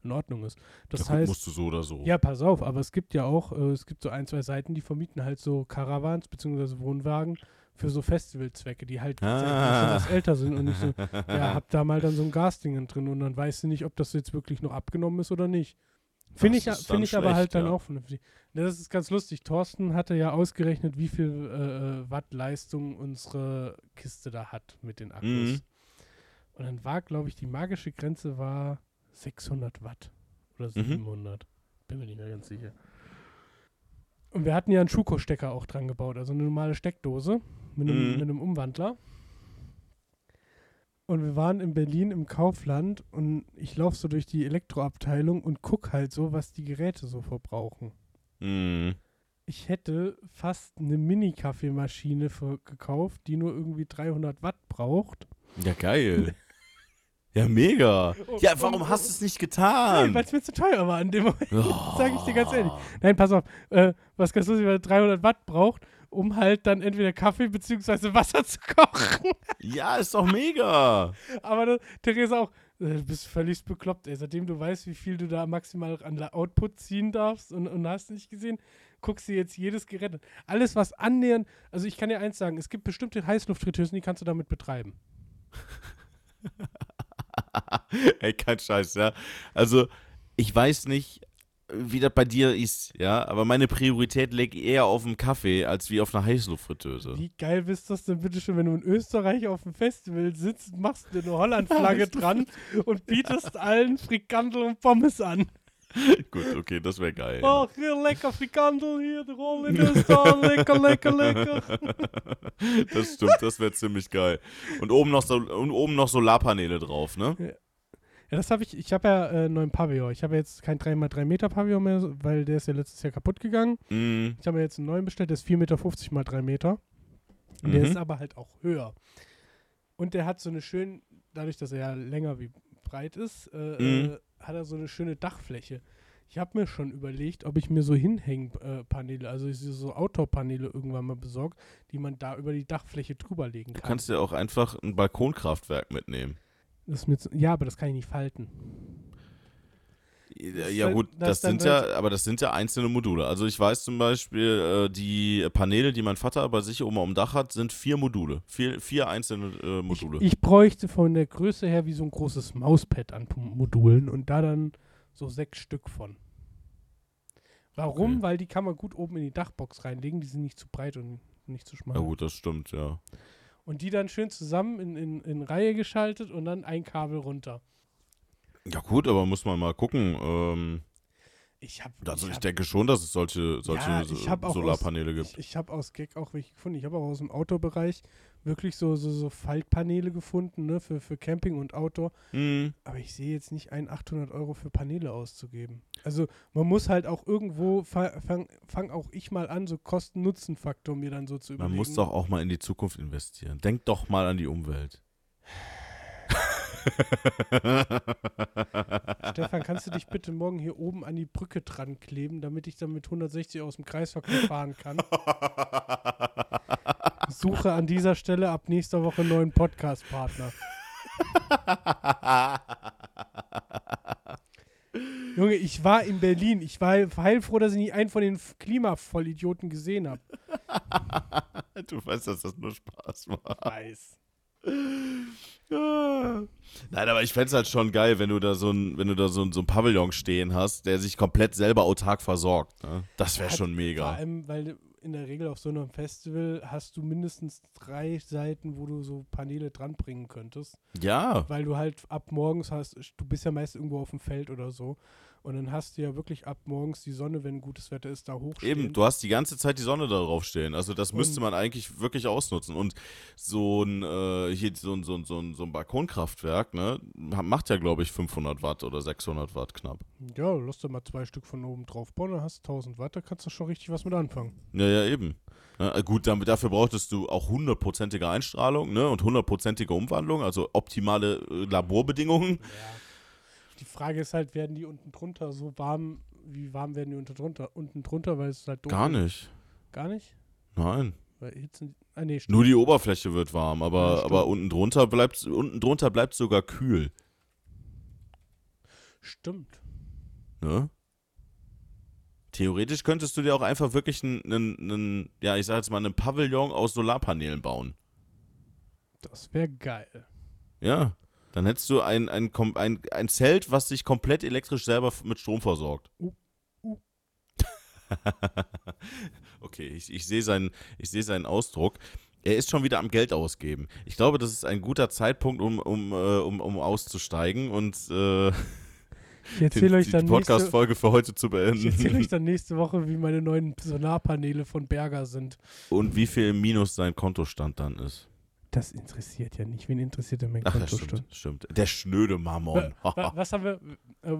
in Ordnung ist. Das Ja, heißt, musst du so oder so. ja, pass auf, aber es gibt ja auch, äh, es gibt so ein, zwei Seiten, die vermieten halt so Caravans bzw. Wohnwagen für so Festivalzwecke, die halt Ah. schon was älter sind und nicht so, ja, hab da mal dann so ein Gasding drin und dann weißt du nicht, ob das jetzt wirklich noch abgenommen ist oder nicht. Finde ich, dann ich aber halt schlecht, dann ja. auch vernünftig. Ne, Das ist ganz lustig. Thorsten hatte ja ausgerechnet, wie viel äh, äh, Watt Leistung unsere Kiste da hat mit den Akkus. Mhm. Und dann war, glaube ich, die magische Grenze war 600 Watt oder Mhm. 700. Bin mir nicht mehr ganz sicher. Und wir hatten ja einen Schuko-Stecker auch dran gebaut, also eine normale Steckdose mit einem, Mhm. mit einem Umwandler. Und wir waren in Berlin im Kaufland und ich laufe so durch die Elektroabteilung und guck halt so, was die Geräte so verbrauchen. Mhm. Ich hätte fast eine Mini-Kaffeemaschine gekauft, die nur irgendwie 300 Watt braucht. Ja, geil. ja, mega. Oh, Ja, oh, warum oh, hast du es nicht getan? Weil es mir zu teuer war in dem Moment. Oh. Sag ich dir ganz ehrlich. Nein, pass auf. Äh, was ganz lustig, weil 300 Watt braucht um halt dann entweder Kaffee bzw. Wasser zu kochen. Ja, ist doch mega. Aber das, Theresa auch, du bist völlig bekloppt, ey. Seitdem du weißt, wie viel du da maximal an Output ziehen darfst und, und hast nicht gesehen, guckst du jetzt jedes Gerät an. Alles, was annähernd, also ich kann dir eins sagen, es gibt bestimmte Heißluftfritteusen, die kannst du damit betreiben. Ey, kein Scheiß, ja. Also, ich weiß nicht, wie das bei dir ist, ja, aber meine Priorität liegt eher auf dem Kaffee als wie auf einer Heißluftfritteuse. Wie geil bist das denn bitte schon, wenn du in Österreich auf dem Festival sitzt, machst dir eine Holland-Flagge dran und bietest allen Frikandel und Pommes an. Gut, okay, das wäre geil. ja. Ach, hier lecker Frikandel, hier, der Roll in Österreich, lecker, lecker, lecker. Das stimmt, das wäre ziemlich geil. Und oben noch so und oben noch Solarpaneele drauf, ne? Ja, das habe ich, ich habe ja äh, einen neuen Pavillon. Ich habe jetzt kein 3x3 Meter Pavillon mehr, weil der ist ja letztes Jahr kaputt gegangen. Mm, Ich habe mir jetzt einen neuen bestellt, der ist 4,50 Meter mal 3 Meter. Und Der Mhm. ist aber halt auch höher. Und der hat so eine schön, dadurch, dass er ja länger wie breit ist, äh, Mhm. äh, hat er so eine schöne Dachfläche. Ich habe mir schon überlegt, ob ich mir so Hinhängpaneele, also so Outdoor-Paneele irgendwann mal besorge, die man da über die Dachfläche drüber legen du kann. kannst ja auch einfach ein Balkonkraftwerk mitnehmen. Das ist mir zu, ja, aber das kann ich nicht falten. Ja, ja gut, das das, sind ja, aber das sind ja einzelne Module. Also ich weiß zum Beispiel, äh, die Paneele, die mein Vater bei sich oben am Dach hat, sind vier Module. Vier, vier einzelne äh, Module. Ich, ich bräuchte von der Größe her wie so ein großes Mauspad an Modulen und da dann so sechs Stück von. Warum? Okay. Weil die kann man gut oben in die Dachbox reinlegen, die sind nicht zu breit und nicht zu schmal. ja gut, das stimmt, ja. Und die dann schön zusammen in, in, in Reihe geschaltet und dann ein Kabel runter. Ja gut, aber muss man mal gucken. Ähm, Ich habe also ich denke schon, dass es solche, solche Ja, hab Solarpaneele aus, gibt. Ich, ich habe aus Gag auch welche gefunden. Ich habe auch aus dem Outdoor-Bereich wirklich so, so, so Faltpaneele gefunden, ne, für, für Camping und Outdoor. Mhm. Aber ich sehe jetzt nicht ein, 800 Euro für Paneele auszugeben. Also man muss halt auch irgendwo, fa- fang, fang auch ich mal an, so Kosten-Nutzen-Faktor mir dann so zu überlegen. Man muss doch auch mal in die Zukunft investieren. Denk doch mal an die Umwelt. Stefan, kannst du dich bitte morgen hier oben an die Brücke dran kleben, damit ich dann mit 160 aus dem Kreisverkehr fahren kann? Suche an dieser Stelle ab nächster Woche einen neuen Podcast-Partner. Junge, ich war in Berlin. Ich war heilfroh, dass ich nicht einen von den Klimavollidioten gesehen habe. du weißt, dass das nur Spaß macht. Weiß. Ja. Nein, aber ich fände es halt schon geil, wenn du da so ein, wenn du da so ein, so ein Pavillon stehen hast, der sich komplett selber autark versorgt. Ne? Das wäre schon Vor mega. allem, weil in der Regel auf so einem Festival hast du mindestens drei Seiten, wo du so Paneele dranbringen könntest. Ja. Weil du halt ab morgens hast, du bist ja meist irgendwo auf dem Feld oder so. Und dann hast du ja wirklich ab morgens die Sonne, wenn gutes Wetter ist, da hochstehen. Eben, du hast die ganze Zeit die Sonne darauf stehen. Also das müsste Und- man eigentlich wirklich ausnutzen. Und so ein, äh, hier so ein, so ein, so ein, so ein Balkonkraftwerk, ne, macht ja, glaube ich, 500 Watt oder 600 Watt knapp. Ja, lass dir mal zwei Stück von oben drauf bauen, dann hast du 1000 Watt, da kannst du schon richtig was mit anfangen. Ja, ja, eben. Ja, äh, gut, damit, dafür brauchtest du auch hundertprozentige Einstrahlung ne, und hundertprozentige Umwandlung, also optimale äh, Laborbedingungen. Die Frage ist halt, werden die unten drunter so warm, wie warm werden die unten drunter? Unten drunter, weil es halt dunkel Gar nicht. Gar nicht? Nein. Weil Hitzen, ah nee. Nur die Oberfläche wird warm, Ja, aber, stimmt. aber unten drunter bleibt unten drunter bleibt sogar kühl. Stimmt. Ne? Theoretisch könntest du dir auch einfach wirklich einen, einen, einen ja, ich sag jetzt mal, einen Pavillon aus Solarpanelen bauen. Das wäre geil. Ja. Dann hättest du ein, ein, ein, ein Zelt, was sich komplett elektrisch selber mit Strom versorgt. Uh, uh. okay, ich, ich sehe seinen, ich seh seinen Ausdruck. Er ist schon wieder am Geld ausgeben. Ich glaube, das ist ein guter Zeitpunkt, um, um, äh, um, um auszusteigen und äh, Ich erzähle die, Podcast-Folge für heute zu ich erzähle euch beenden. dann nächste Woche, wie meine neuen Solarpaneele von Berger sind. Und wie viel Minus sein Kontostand dann ist. Das interessiert ja nicht. Wen interessiert denn mein Ach, Kontostand? stimmt, stimmt. Der schnöde Mammon. Wa- was haben wir, äh,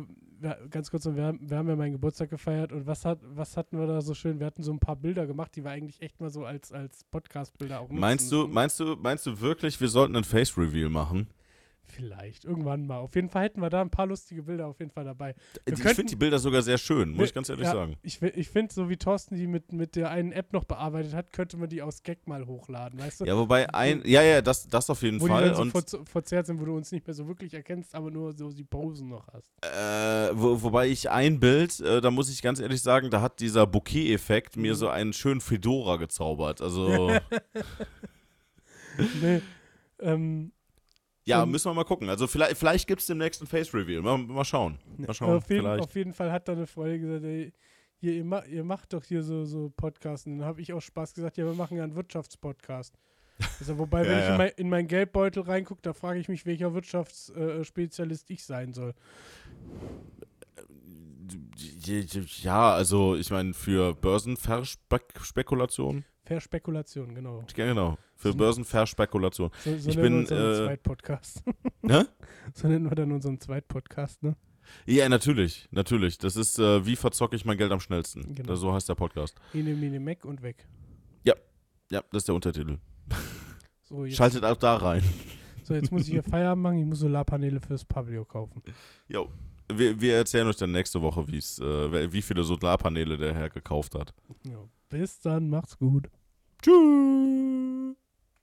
ganz kurz, wir haben, wir haben ja meinen Geburtstag gefeiert und was, hat, was hatten wir da so schön? Wir hatten so ein paar Bilder gemacht, die wir eigentlich echt mal so als, als Podcast-Bilder auch nutzen meinst du, meinst du, meinst du wirklich, wir sollten ein Face-Reveal machen? Vielleicht, irgendwann mal. Auf jeden Fall hätten wir da ein paar lustige Bilder auf jeden Fall dabei. Wir ich finde die Bilder sogar sehr schön, muss Wir- ich ganz ehrlich ja, sagen. Ich, ich finde, so wie Thorsten die mit, mit der einen App noch bearbeitet hat, könnte man die aus Gag mal hochladen, weißt du? Ja, wobei ein, ja, ja, das, das auf jeden wo die Fall. dann so Und verz verzerrt sind, wo du uns nicht mehr so wirklich erkennst, aber nur so die Posen noch hast. Äh, wo, wobei ich ein Bild, äh, da muss ich ganz ehrlich sagen, da hat dieser Bouquet-Effekt mir Mhm. so einen schönen Fedora gezaubert. Also, nee, ähm, ja, Und- müssen wir mal gucken. Also, vielleicht, vielleicht gibt es den nächsten Face-Reveal. Mal, mal schauen. Mal schauen, auf, jeden, auf jeden Fall hat da eine Freundin gesagt, ey, hier, ihr, ma ihr macht doch hier so, so Podcasts. Und dann habe ich auch Spaß gesagt, ja, wir machen ja einen Wirtschaftspodcast. Also, wobei, wenn Ja, ich ja. in mein, in meinen Geldbeutel reingucke, da frage ich mich, welcher Wirtschaftsspezialist ich sein soll. Ja, also, ich meine, für Börsenverspekulation. Verspekulation, genau. Ja, genau. Für So- Börsenverspekulation. So, so Ich nennen bin, wir unseren äh, Zweitpodcast. Hä? so nennen wir dann unseren Zweitpodcast, ne? Ja, natürlich, natürlich. Das ist, äh, wie verzocke ich mein Geld am schnellsten. Genau. So heißt der Podcast. Ene, mene, Mac und weg. Ja, das ist der Untertitel. So Schaltet auch da rein. so, jetzt muss ich hier Feierabend machen. Ich muss Solarpaneele fürs Pavillon kaufen. Jo. Wir, wir erzählen euch dann nächste Woche, äh, wie viele Solarpaneele der Herr gekauft hat. Ja, bis dann, macht's gut. Tschüss.